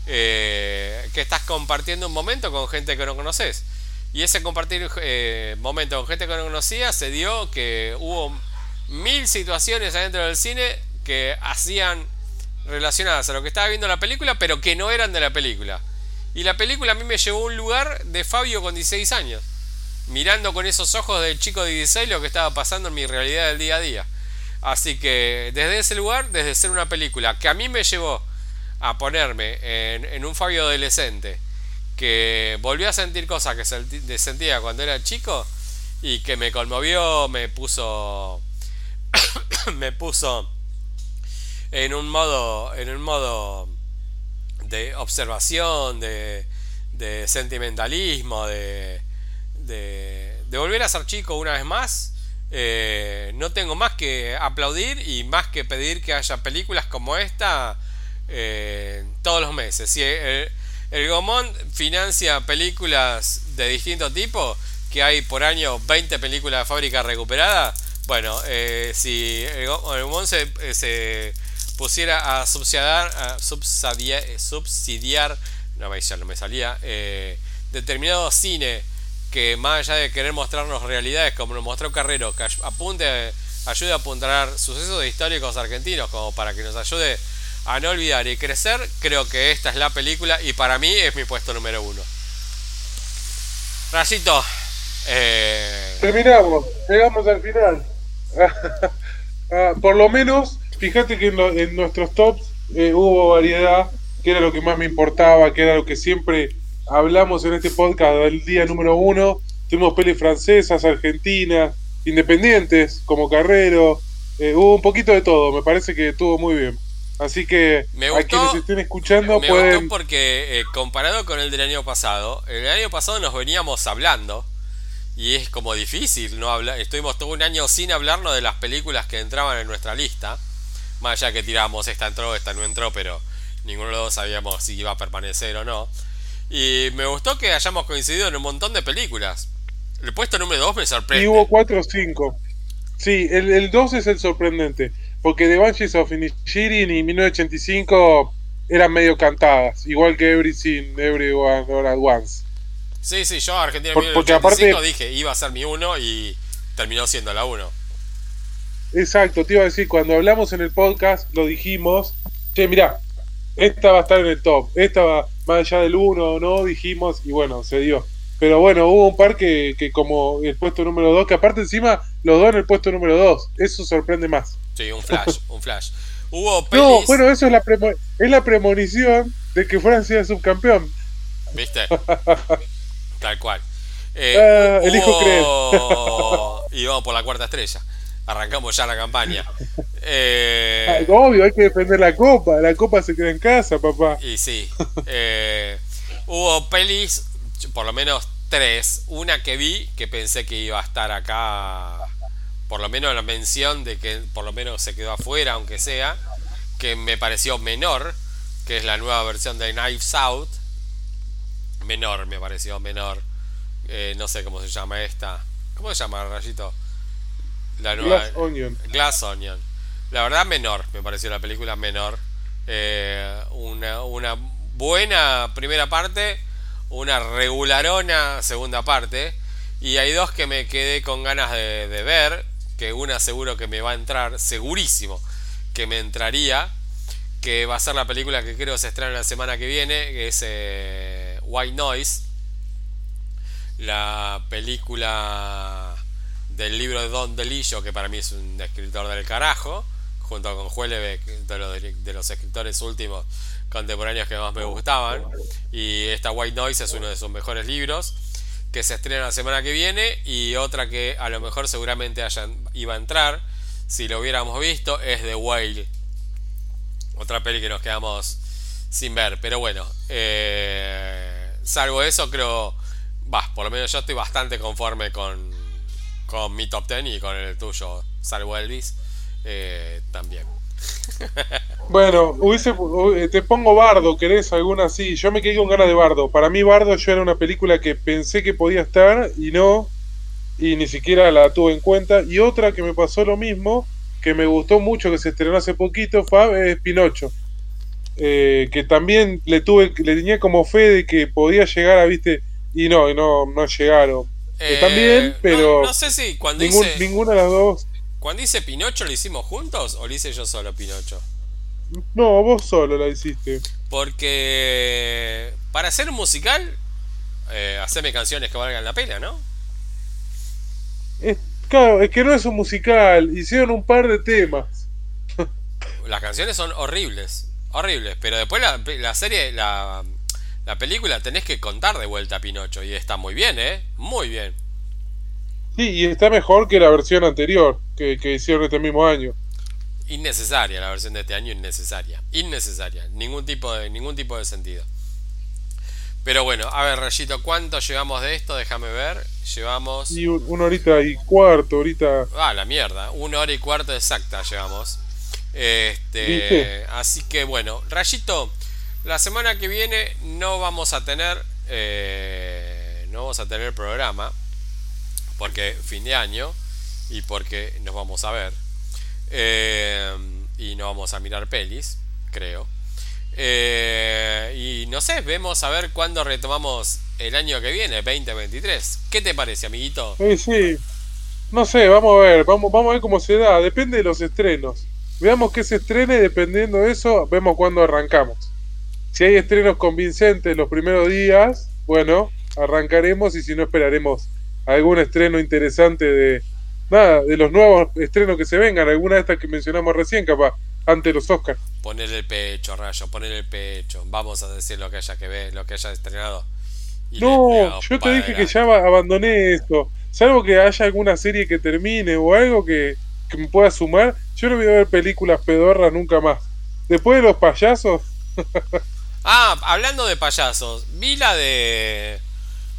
eh, que estás compartiendo un momento con gente que no conoces. Y ese compartir eh, momento con gente que no conocía se dio que hubo mil situaciones adentro del cine que hacían relacionadas a lo que estaba viendo la película, pero que no eran de la película. Y la película a mí me llevó a un lugar de Fabio con 16 años, mirando con esos ojos del chico de 16 lo que estaba pasando en mi realidad del día a día. Así que desde ese lugar, desde ser una película que a mí me llevó a ponerme en, un Fabio adolescente que volvió a sentir cosas que sentía cuando era chico y que me conmovió, me puso me puso en un modo en un modo de observación, de, sentimentalismo, de, de, de, volver a ser chico una vez más. Eh, no tengo más que aplaudir y más que pedir que haya películas como esta eh, todos los meses. Si el, el Gomón financia películas de distinto tipo, que hay por año 20 películas de fábrica recuperadas, bueno, eh, si el, Gomón se, eh, se, pusiera a subsidiar, a subsidiar, no me salía, determinado cine que más allá de querer mostrarnos realidades como nos mostró Carrero, que apunte, ayude a apuntar sucesos históricos argentinos, como para que nos ayude a no olvidar y crecer, creo que esta es la película y para mí es mi puesto número uno. Racito. Eh... Terminamos, llegamos al final. Ah, por lo menos, fíjate que en, nuestros tops eh, hubo variedad, que era lo que más me importaba, que era lo que siempre hablamos en este podcast del día número uno. Tuvimos pelis francesas, argentinas, independientes, como Carrero. Eh, hubo un poquito de todo, me parece que estuvo muy bien. Así que me a quienes estén escuchando me pueden... gustó porque eh, comparado con el del año pasado, el año pasado nos veníamos hablando y es como difícil no hablar. Estuvimos todo un año sin hablarnos de las películas que entraban en nuestra lista. Más allá que tiramos esta entró, esta no entró, pero ninguno de los dos sabíamos si iba a permanecer o no. Y me gustó que hayamos coincidido en un montón de películas. El puesto número 2 me sorprende. Y hubo 4 o 5. Sí, el 2 es el sorprendente. Porque The Banshees of Inisherin y 1985 eran medio cantadas, igual que Everything, Everyone, All at Once. Sí, sí, yo Argentina Por, 1985 dije iba a ser mi uno y terminó siendo la uno. Exacto, te iba a decir, cuando hablamos en el podcast lo dijimos, che, mirá, esta va a estar en el top, esta va más allá del uno o no, dijimos, y bueno, se dio. Pero bueno, hubo un par que, que como el puesto número 2, que aparte encima los dos en el puesto número 2, eso sorprende más. Sí, un flash, un flash. Hubo pelis... No, bueno, eso es la, es la premonición de que Francia subcampeón. ¿Viste? Tal cual. Eh, ah, elijo creer. y vamos por la cuarta estrella. Arrancamos ya la campaña. Eh... Ah, obvio, hay que defender la copa. La copa se queda en casa, papá. Y sí. Eh, hubo pelis, por lo menos tres. Una que vi que pensé que iba a estar acá por lo menos la mención de que por lo menos se quedó afuera, aunque sea, que me pareció menor, que es la nueva versión de Knives Out. Menor, me pareció menor. Eh, no sé cómo se llama esta. ¿Cómo se llama, Rayito? La nueva. Glass Onion. Glass Onion. La verdad, menor, me pareció la película menor. Eh, una, una buena primera parte, una regularona segunda parte. Y hay dos que me quedé con ganas de, de ver que una seguro que me va a entrar, segurísimo que me entraría, que va a ser la película que creo se estrena la semana que viene, que es eh, White Noise, la película del libro de Don DeLillo, que para mí es un escritor del carajo, junto con Huelebeck, de los, de los escritores últimos contemporáneos que más me gustaban, y esta White Noise es uno de sus mejores libros que se estrena la semana que viene y otra que a lo mejor seguramente iba a entrar si lo hubiéramos visto es The Whale. Otra peli que nos quedamos sin ver. Pero bueno eh, salvo eso creo va por lo menos yo estoy bastante conforme con, con mi top 10 y con el tuyo salvo Elvis eh, también. Bueno, hubiese, hu- te pongo Bardo, ¿querés alguna así? Yo me quedé con ganas de Bardo. Para mí Bardo yo era una película que pensé que podía estar y no, y ni siquiera la tuve en cuenta. Y otra que me pasó lo mismo, que me gustó mucho, que se estrenó hace poquito, Fab, es Pinocho. Eh, que también le tuve, le tenía como fe de que podía llegar a, viste, y no, y no, no llegaron. Eh, no- pero No, sé si cuando Ningún- hice, ninguna de las dos. cuando hice Pinocho lo hicimos juntos o lo hice yo solo Pinocho. No, vos solo la hiciste. Porque para hacer un musical, eh, hacerme canciones que valgan la pena, ¿no? Es, claro, es que no es un musical, hicieron un par de temas. Las canciones son horribles, horribles, pero después la, la serie, la, la película tenés que contar de vuelta a Pinocho y está muy bien, ¿eh? Muy bien. Sí, y está mejor que la versión anterior que, que hicieron este mismo año. Innecesaria la versión de este año, innecesaria. Innecesaria. Ningún tipo de, ningún tipo de sentido. Pero bueno, a ver, Rayito, ¿cuánto llevamos de esto? Déjame ver. Llevamos. Y un- una horita y cuarto, ahorita. Ah, la mierda. Una hora y cuarto exacta llevamos. Este. ¿Viste? Así que bueno, Rayito, la semana que viene no vamos a tener. eh, no vamos a tener programa. Porque fin de año. Y porque nos vamos a ver. Eh, y no vamos a mirar pelis, creo. Eh, y no sé, vemos a ver cuándo retomamos el año que viene, 2023. ¿Qué te parece, amiguito? Eh, sí. No sé, vamos a ver, vamos, vamos a ver cómo se da. Depende de los estrenos. Veamos qué se estrene dependiendo de eso, vemos cuándo arrancamos. Si hay estrenos convincentes los primeros días, bueno, arrancaremos y si no esperaremos algún estreno interesante de nada, de los nuevos estrenos que se vengan, alguna de estas que mencionamos recién, capaz, antes de los Oscars. Poner el pecho, Rayo, poner el pecho. Vamos a decir lo que haya que ver, lo que haya estrenado. Y No, yo te dije que ya ba- abandoné esto. Salvo que haya alguna serie que termine o algo que, que me pueda sumar, yo no voy a ver películas pedorras nunca más. Después de los payasos, Ah, hablando de payasos, vi la de.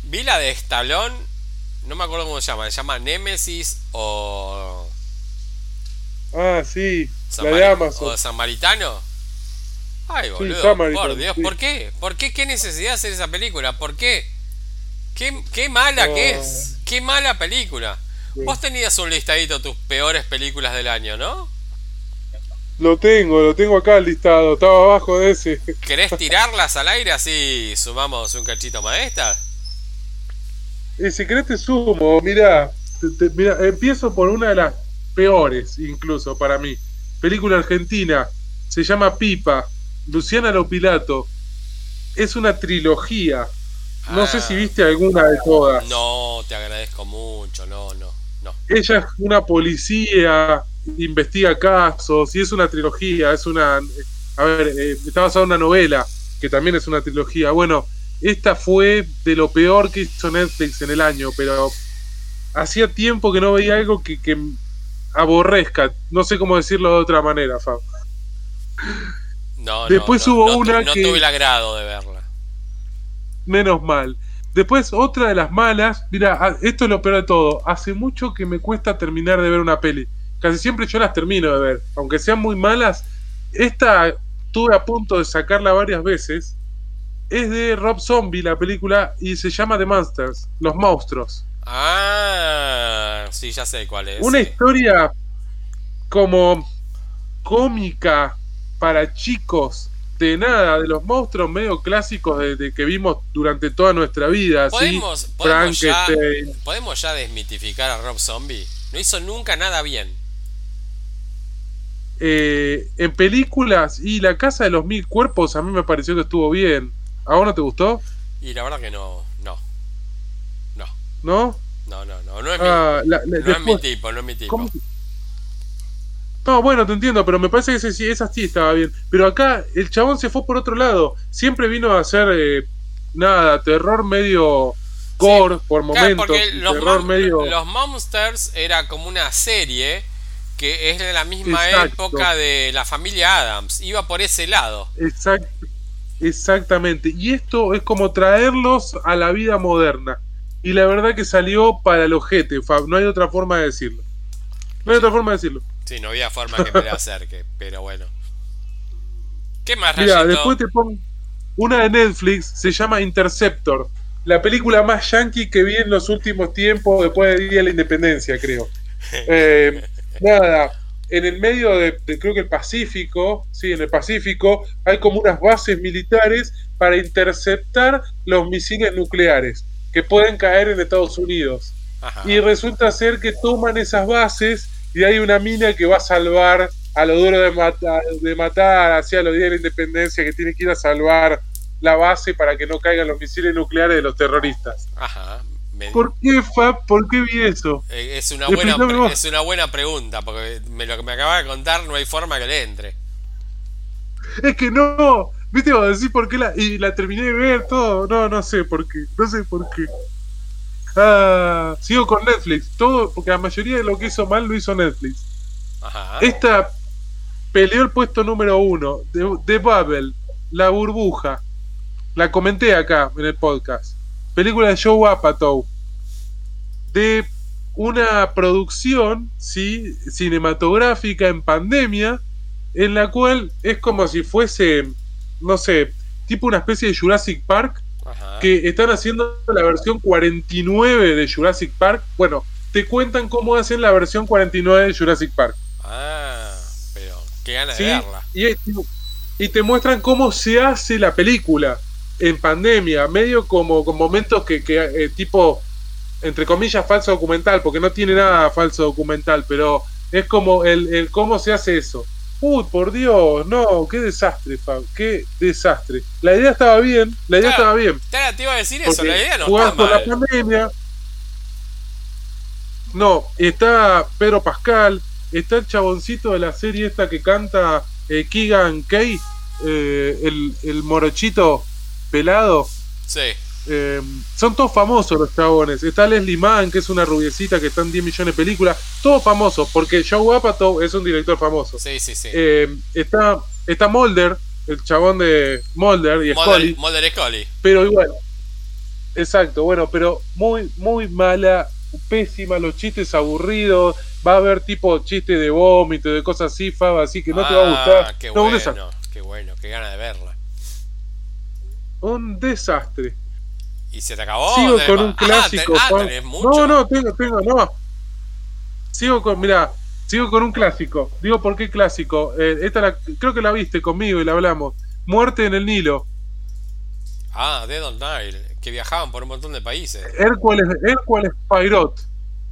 Vi la de Stallone. No me acuerdo cómo se llama. Se llama Nemesis o. ah, sí, la de Amazon. ¿O Samaritano? Ay, boludo, por Dios, sí. ¿por qué? ¿Por qué? ¿Qué necesidad de hacer esa película? ¿Por qué? ¿Qué, qué mala que es? ¿Qué mala película? Sí. Vos tenías un listadito de tus peores películas del año, ¿no? Lo tengo, lo tengo acá listado, estaba abajo de ese. ¿Querés tirarlas al aire así sumamos un cachito maestra? Y si querés te sumo, mira, mira, empiezo por una de las peores, incluso para mí. Película argentina, se llama Pipa, Luciana Lopilato. Es una trilogía. No Ah. sé si viste alguna de todas. No, te agradezco mucho, no, no, no. Ella es una policía, investiga casos y es una trilogía, es una... A ver, eh, está basada en una novela, que también es una trilogía. Bueno, esta fue de lo peor que hizo Netflix en el año, pero hacía tiempo que no veía algo que, que aborrezca. No sé cómo decirlo de otra manera, Fab. No, Después no, no, hubo no tu- una no que- tuve el agrado de verla. Menos mal. Después, otra de las malas. Mira, ah, esto es lo peor de todo. Hace mucho que me cuesta terminar de ver una peli. Casi siempre yo las termino de ver. Aunque sean muy malas. Esta estuve a punto de sacarla varias veces. Es de Rob Zombie, la película, y se llama The Monsters, Los Monstruos. Ah, sí, ya sé cuál es. Una sí. historia como cómica para chicos de nada, de los monstruos medio clásicos de, de que vimos durante toda nuestra vida. ¿sí? ¿Podemos, podemos, ya. ¿Podemos ya desmitificar a Rob Zombie? No hizo nunca nada bien. Eh, en películas y La Casa de los Mil Cuerpos a mí me pareció que estuvo bien. ¿A vos no te gustó? Y la verdad que no, no, no, ¿No? no, no, no, no es, Ah, la- la- mi, es mi tipo, no es mi tipo. ¿Cómo? No, bueno, te entiendo, pero me parece que ese esa sí estaba bien. Pero acá el chabón se fue por otro lado. Siempre vino a hacer eh, nada, terror medio gore por Claro, momentos. porque y los, terror Mon- medio. los Monsters era como una serie que es de la misma Exacto. época de la familia Adams. Iba por ese lado. Exact- exactamente. Y esto es como traerlos a la vida moderna. Y la verdad que salió para el ojete, Fab. No hay otra forma de decirlo. No hay otra forma de decirlo. Sí, no había forma que me la acerque, pero bueno. ¿Qué más, Mira, después te pongo una de Netflix, se llama Interceptor. La película más yankee que vi en los últimos tiempos, después del Día de la Independencia, creo. Eh, nada, en el medio de, de, creo que el Pacífico, sí, en el Pacífico, hay como unas bases militares para interceptar los misiles nucleares que pueden caer en Estados Unidos. Ajá. Y resulta ser que toman esas bases y hay una mina que va a salvar a lo duro de matar, de matar hacia los días de la independencia, que tiene que ir a salvar la base para que no caigan los misiles nucleares de los terroristas. Ajá. Me- ¿Por qué, Fab? ¿Por qué vi eso? eh, es, una buena, Explícame pre- vos. es una buena pregunta, porque me, lo que me acaba de contar no hay forma que le entre. Es que no, viste, vos decís por qué la. Y la terminé de ver todo. No, no sé por qué. No sé por qué. Ah, sigo con Netflix. Todo, porque la mayoría de lo que hizo mal lo hizo Netflix. Ajá. Esta peleó el puesto número uno de, de Babel, La Burbuja. La comenté acá en el podcast. Película de Joe Apatow. De una producción ¿sí? cinematográfica en pandemia, en la cual es como si fuese, no sé, tipo una especie de Jurassic Park, Ajá. que están haciendo la versión 49 de Jurassic Park. Bueno, te cuentan cómo hacen la versión 49 de Jurassic Park. Ah, pero qué ganas ¿sí? de verla. Y, y te muestran cómo se hace la película en pandemia, medio como con momentos que, que eh, tipo, entre comillas, falso documental, porque no tiene nada falso documental, pero es como el, el cómo se hace eso. Uy, por Dios, no, qué desastre, Fab, qué desastre. La idea estaba bien, la idea Claro. estaba bien. Claro, te iba a decir eso, la idea no está la pandemia. No, está Pedro Pascal, está el chaboncito de la serie esta que canta eh, Keegan Kay, eh, el, el morochito pelado. Sí. Eh, son todos famosos los chabones. Está Leslie Mann, que es una rubiecita que está en 10 millones de películas. Todos famosos, porque Joe Apatow es un director famoso. Sí, sí, sí. Eh, está, está Mulder, el chabón de Mulder y Scully Mulder, Mulder Scully. pero igual. Exacto, bueno, pero muy, muy mala, pésima, los chistes aburridos. Va a haber tipo chistes de vómito, de cosas así, Fab, así que no te va a Ah, gustar. Qué No, bueno, qué bueno, qué ganas de verla. Un desastre. ¿Y se te acabó? Sigo ¿Tenés con un clásico. Ah, te- ah, Fab. tenés mucho. no, no, tengo, tengo, no. Sigo con, mira, sigo con un clásico. Digo, ¿por qué clásico? Eh, esta la, creo que la viste conmigo y la hablamos. Muerte en el Nilo. Ah, Dead on Nile, que viajaban por un montón de países. Hércules, Hércules Poirot.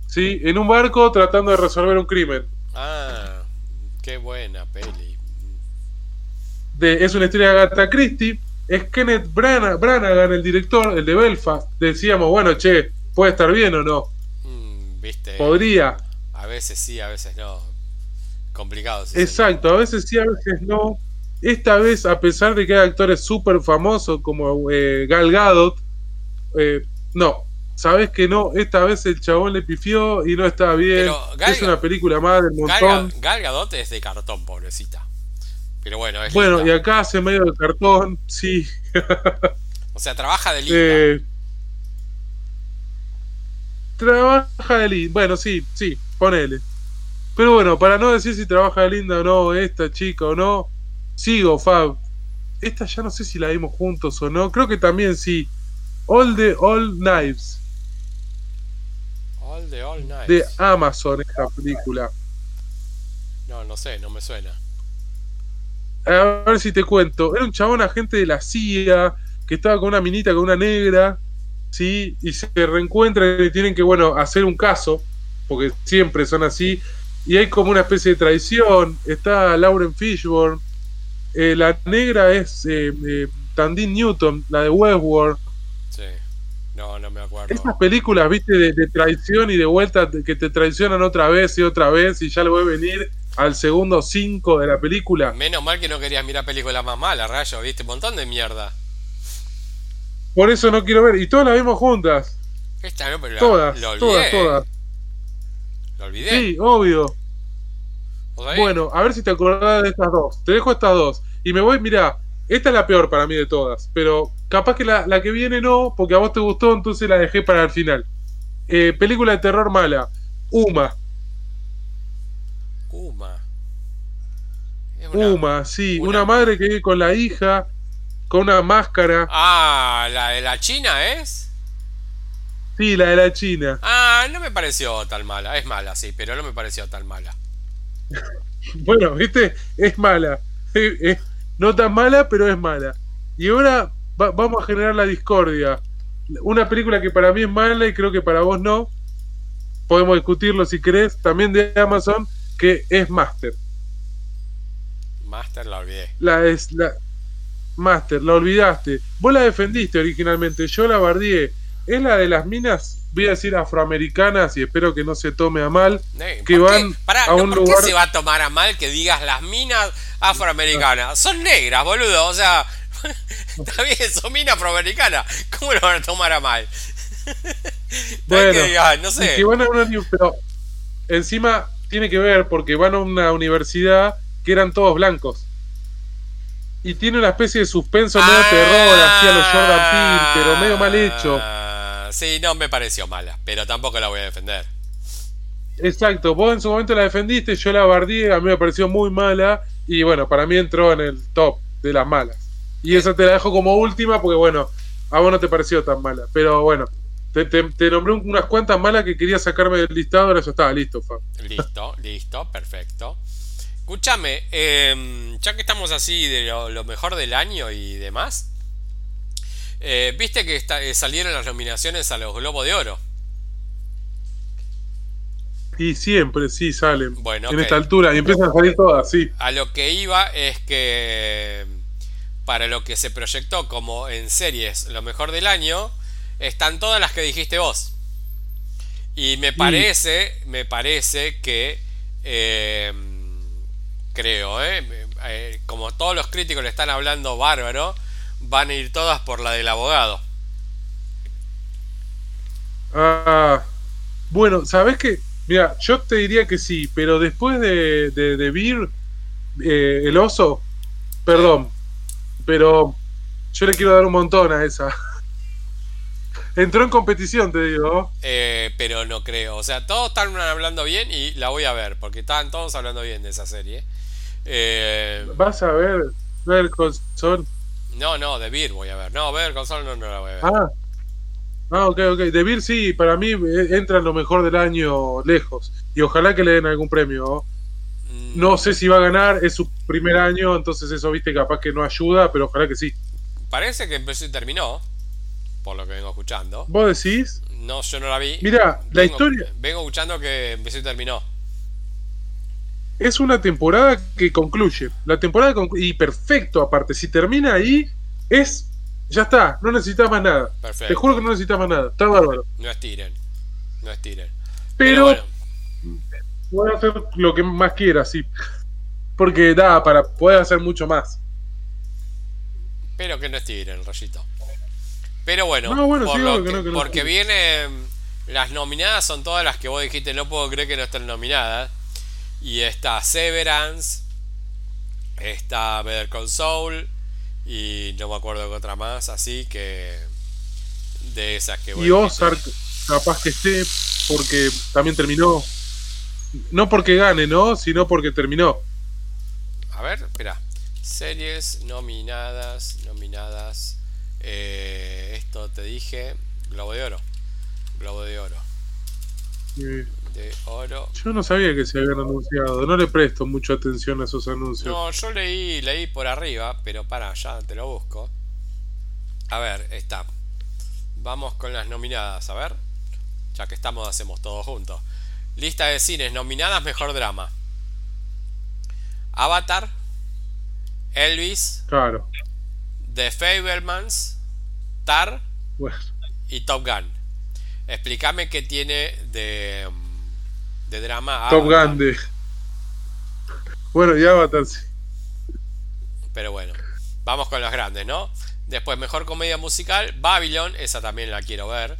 ¿Sí? En un barco tratando de resolver un crimen. Ah, qué buena peli. de- es una historia de Agatha Christie. Es Kenneth Branagh, Branagh, el director, el de Belfast. Decíamos, bueno, che, ¿puede estar bien o no? Mm, Viste, Podría. a veces sí, a veces no. Complicado. ese Exacto, a veces sí, a veces no. Esta vez, a pesar de que hay actores súper famosos como eh, Gal Gadot, eh, no. Sabes que no, esta vez el chabón le pifió y no está bien. Pero Gal es una película más del montón. Ga- Gal Gadot es de cartón, pobrecita. Pero bueno, es Bueno, y acá hace medio de cartón, sí. O sea, trabaja de linda. Eh, trabaja de linda. Bueno, sí, sí, ponele. Pero bueno, para no decir si trabaja de linda o no, esta chica o no, sigo, Fab. Esta ya no sé si la vimos juntos o no. Creo que también sí. All the All Knives All the All Night. de Amazon, esta película. No, no sé, no me suena. A ver si te cuento. Era un chabón agente de la CIA que estaba con una minita, con una negra, ¿sí? Y se reencuentran y tienen que, bueno, hacer un caso, porque siempre son así. Y hay como una especie de traición. Está Lauren Fishburne. Eh, la negra es eh, eh, Tandine Newton, la de Westworld. Sí. No, no me acuerdo. Esas películas, viste, de, de traición y de vuelta, que te traicionan otra vez y otra vez y ya lo voy a venir al segundo cinco de la película. Menos mal que no querías mirar películas más malas, rayo, viste, un montón de mierda. Por eso no quiero ver. Y todas las vimos juntas. Esta no, pero Todas, lo todas, todas. Lo olvidé. Sí, obvio. Bueno, a ver si te acordás de estas dos. Te dejo estas dos. Y me voy, mira, esta es la peor para mí de todas. Pero capaz que la, la que viene no, porque a vos te gustó, entonces la dejé para el final. Eh, película de terror mala. Uma. Uma. Uma, sí. Una... madre que vive con la hija, con una máscara. Ah, ¿la de la China es? Sí, la de la China. Ah, no me pareció tan mala. Es mala, sí, pero no me pareció tan mala. bueno, viste, es mala. no tan mala, pero es mala. Y ahora vamos a generar la discordia. Una película que para mí es mala y creo que para vos no. Podemos discutirlo si querés. También de Amazon, que es Master. Master la olvidé. La es la Master, la olvidaste. Vos la defendiste originalmente, yo la bardié. Es la de las minas, voy a decir afroamericanas y espero que no se tome a mal, que van a un ¿por qué se va a tomar a mal que digas las minas afroamericanas? Son negras, boludo, o sea, está bien, son minas afroamericanas, ¿cómo lo van a tomar a mal? bueno, no sé. Que van a una, pero encima tiene que ver porque van a una universidad que eran todos blancos. Y tiene una especie de suspenso medio ah, terror, así a los Jordan Peele, pero medio mal hecho. Sí, no me pareció mala, pero tampoco la voy a defender. Exacto, vos en su momento la defendiste, yo la bardí, a mí me pareció muy mala, y bueno, para mí entró en el top de las malas. Y esa te la dejo como última porque bueno, a vos no te pareció tan mala, pero bueno, te, te, nombré unas cuantas malas que quería sacarme del listado, ahora eso estaba listo, Fab. Listo, listo, perfecto. Escúchame, em, ya que estamos así de lo, mejor del año y demás, eh, viste que eh, salieron las nominaciones a los Globos de Oro. Y siempre, sí, salen. Bueno, en esta altura, y empiezan a salir todas, sí. A lo que iba es que para lo que se proyectó como en series lo mejor del año, están todas las que dijiste vos. Y me parece, me parece que eh, creo, ¿eh? ¿eh? Como todos los críticos le están hablando bárbaro, van a ir todas por la del abogado. Ah, bueno, ¿sabes qué? Mira, yo te diría que sí, pero después de, de, de Beer, eh, el oso, perdón, pero yo le quiero dar un montón a esa. Entró en competición, te digo. Eh, pero no creo. O sea, todos están hablando bien y la voy a ver, porque están todos hablando bien de esa serie. Eh, ¿Vas a ver ver Sol? No, no, de Beer voy a ver. No, ver Sol no, no la voy a ver. Ah. Ah, ok, ok. De Beer sí, para mí eh, entra en lo mejor del año lejos. Y ojalá que le den algún premio. Mm. No sé si va a ganar, es su primer año, entonces eso, viste, capaz que no ayuda, pero ojalá que sí. Parece que empezó y terminó, por lo que vengo escuchando. ¿Vos decís? No, yo no la vi. Mira, la historia. Vengo escuchando que empezó y terminó es una temporada que concluye. La temporada y perfecto aparte. Si termina ahí, es. Ya está, no necesitas más nada. Te juro que no necesitas más nada. Está bárbaro. No estiren. No estiren. Pero. Pero a hacer lo que más quieras, sí. Porque da para poder hacer mucho más. Pero que no estiren, rayito. Pero bueno, porque vienen. Las nominadas son todas las que vos dijiste, no puedo creer que no estén nominadas. Y está Severance, está Better Saul y no me acuerdo de otra más, así que de esas que voy Y Ozark capaz que esté porque también terminó. No porque gane, ¿no? Sino porque terminó. A ver, espera. Series nominadas, nominadas. Eh, esto te dije. Globo de Oro. Globo de Oro de oro. Yo no sabía que se habían anunciado, no le presto mucha atención a esos anuncios. No, yo leí, leí por arriba, pero para, ya te lo busco. A ver, está. Vamos con las nominadas, a ver. Ya que estamos, hacemos todo juntos. Lista de cines nominadas, mejor drama. Avatar, Elvis, claro. The Fablemans, Tar y Top Gun. Explícame qué tiene de de drama. Top Gun de. Bueno, ya va sí. Pero bueno, vamos con los grandes, ¿no? Después, mejor comedia musical, Babylon, esa también la quiero ver.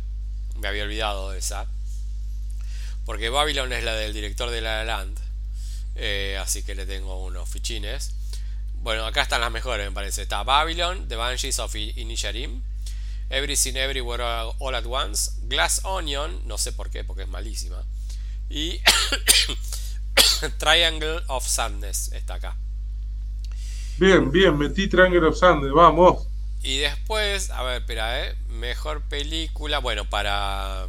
Me había olvidado de esa. Porque Babylon es la del director de La La Land. Eh, así que le tengo unos fichines. Bueno, acá están las mejores, me parece. Está Babylon, The Banshees of Inisherim, Everything Everywhere All at Once, Glass Onion, no sé por qué, porque es malísima. Y Triangle of Sadness está acá. Bien, bien, metí Triangle of Sadness, vamos. Y después, a ver, espera, ¿eh? Mejor película, bueno, para,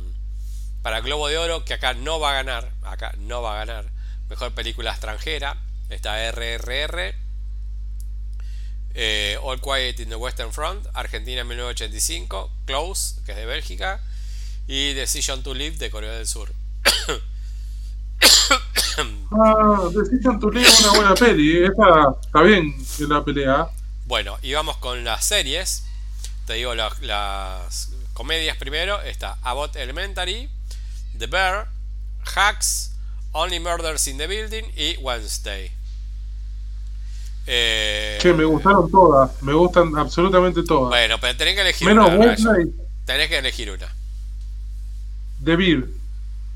para Globo de Oro, que acá no va a ganar, acá no va a ganar. Mejor película extranjera, está RRR. Eh, All Quiet in the Western Front, Argentina 1985, Close, que es de Bélgica, y Decision to Live de Corea del Sur. ah, Decision to Live es una buena peli, está, está bien en la pelea. Bueno, y vamos con las series. Te digo las comedias primero. Está Abbott Elementary, The Bear, Hacks, Only Murders in the Building y Wednesday. Eh, che, me gustaron todas. Me gustan absolutamente todas. Bueno, pero tenés que elegir Menos una. Wednesday. Tenés que elegir una. The Bear.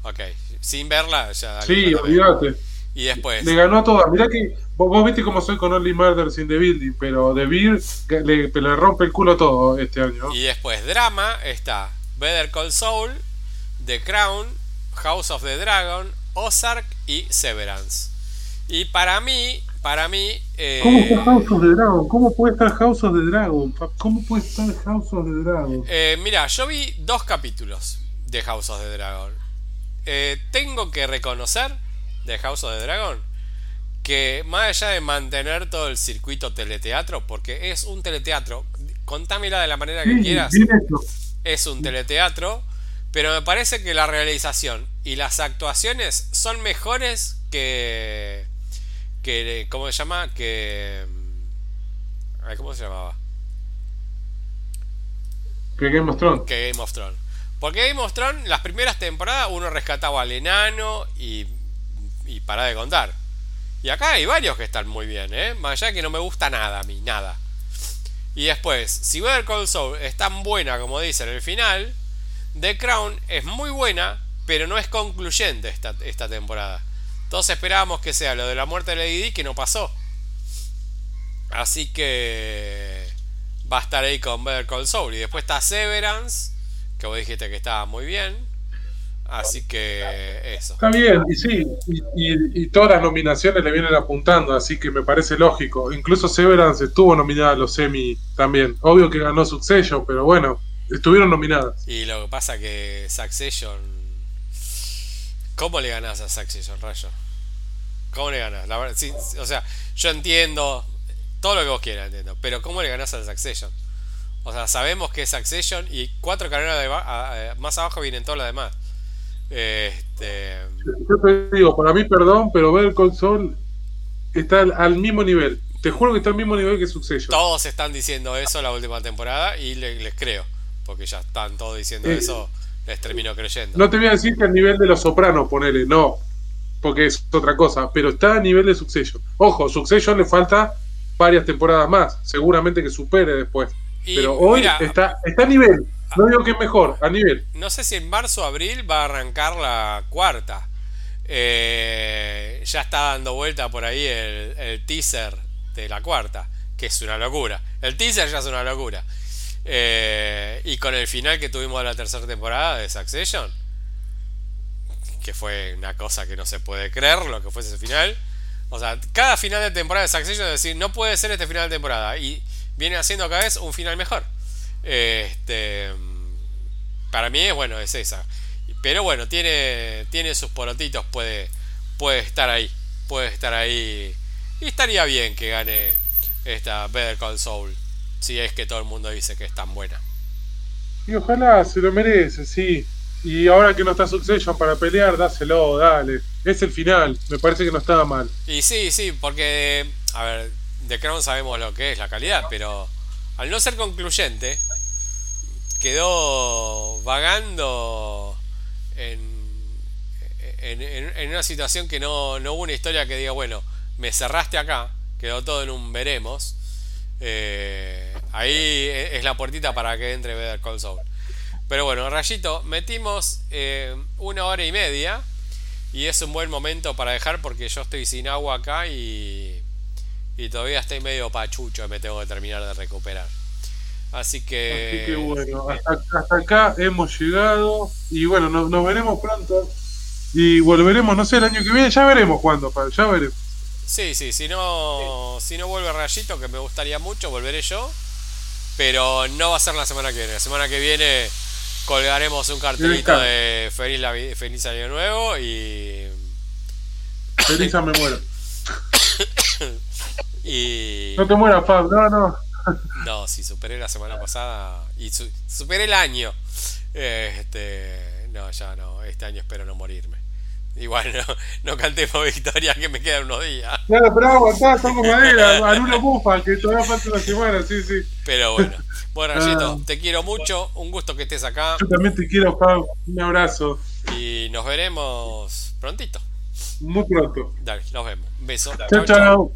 Ok, sin verla ya. Sí, olvídate. Y después. Le ganó a todas. Mirá que vos, viste cómo soy con Only Murders in the Building, pero The Beer le, le rompe el culo todo este año. Y después, drama, está Better Call Saul, The Crown, House of the Dragon, Ozark y Severance. Y para mí, para mí. Eh... ¿Cómo está House of the Dragon? ¿Cómo puede estar House of the Dragon? ¿Cómo puede estar House of the Dragon? Eh, mira, yo vi dos capítulos de House of the Dragon. Eh, tengo que reconocer de House of the Dragon, que más allá de mantener todo el circuito teleteatro, porque es un teleteatro, contámela de la manera que quieras, es un teleteatro, pero me parece que la realización y las actuaciones son mejores que, que ¿cómo se llama? Que, ¿cómo se llamaba? Que Game of Thrones. Que Game of Thrones. Porque Game of Thrones, las primeras temporadas, uno rescataba al enano y y para de contar. Y acá hay varios que están muy bien, ¿eh? Más allá que no me gusta nada a mí, nada. Y después, si Better Call Saul es tan buena como dice en el final, The Crown es muy buena, pero no es concluyente esta, esta temporada. Todos esperábamos que sea lo de la muerte de Lady Di, que no pasó. Así que va a estar ahí con Better Call Saul. Y después está Severance, que vos dijiste que estaba muy bien. Así que eso. Está bien, y sí, y, todas las nominaciones le vienen apuntando, así que me parece lógico. Incluso Severance estuvo nominada a los semi también. Obvio que ganó Succession, pero bueno, estuvieron nominadas. Y lo que pasa que Succession. ¿Cómo le ganas a Succession, Rayo? ¿Cómo le ganas? La verdad, sí, o sea, yo entiendo todo lo que vos quieras, entiendo, pero ¿cómo le ganas a Succession? O sea, sabemos que es Succession y cuatro carreras de, más abajo vienen todas las demás. Este... Yo te digo, para mí, perdón, pero ver console está al, mismo nivel. Te juro que está al mismo nivel que Succession. Todos están diciendo eso la última temporada y les, creo. Porque ya están todos diciendo eh, eso, les termino creyendo. No te voy a decir que al nivel de los sopranos, ponele, no. Porque es otra cosa. Pero está a nivel de Succession. Ojo, Succession le falta varias temporadas más. Seguramente que supere después. pero hoy está, está a nivel. No digo que es mejor, a nivel. No sé si en marzo o abril va a arrancar la cuarta. Eh, ya está dando vuelta por ahí el, teaser de la cuarta, que es una locura. El teaser ya es una locura. Eh, y con el final que tuvimos de la tercera temporada de Succession, que fue una cosa que no se puede creer lo que fue ese final. O sea, cada final de temporada de Succession es decir, no puede ser este final de temporada. Y viene haciendo cada vez un final mejor. Este, para mí es bueno, es esa. Pero bueno, tiene, tiene sus porotitos, puede, puede estar ahí. Puede estar ahí. Y estaría bien que gane esta Better Call Saul. Si es que todo el mundo dice que es tan buena. Y ojalá se lo merece, sí. Y ahora que no está Succession para pelear, dáselo, dale. Es el final, me parece que no estaba mal. Y sí, sí, porque, a ver, de Crown sabemos lo que es la calidad, pero al no ser concluyente, quedó vagando en, en, una situación que no, no, hubo una historia que diga, bueno, me cerraste acá, quedó todo en un veremos. Eh, ahí es la puertita para que entre Better Call Saul. Pero bueno, Rayito, metimos eh, una hora y media y es un buen momento para dejar porque yo estoy sin agua acá y, todavía estoy medio pachucho y me tengo que terminar de recuperar. Así que... Bueno, hasta, acá hemos llegado y bueno, nos, veremos pronto Y volveremos, no sé, el año que viene, ya veremos cuándo, ya veremos. Sí, sí, si no, si no vuelve Rayito, que me gustaría mucho, volveré yo. Pero no va a ser la semana que viene. La semana que viene colgaremos un cartelito de feliz, la, feliz año nuevo y... Feliz me muero. y... No te mueras, Fab, no, no. no, si superé la semana pasada y superé el año. Este, no, ya no, este año espero no morirme. Igual no, no cantemos victoria que me quedan unos días. Claro, pero aguantá, somos madera, una bufa, que todavía falta una semana, sí, sí. Pero bueno. Bueno, Rayito, te quiero mucho, un gusto que estés acá. Yo también te quiero, Pau, un abrazo. Y nos veremos prontito. Muy pronto. Dale, nos vemos. Un beso. chao. chao.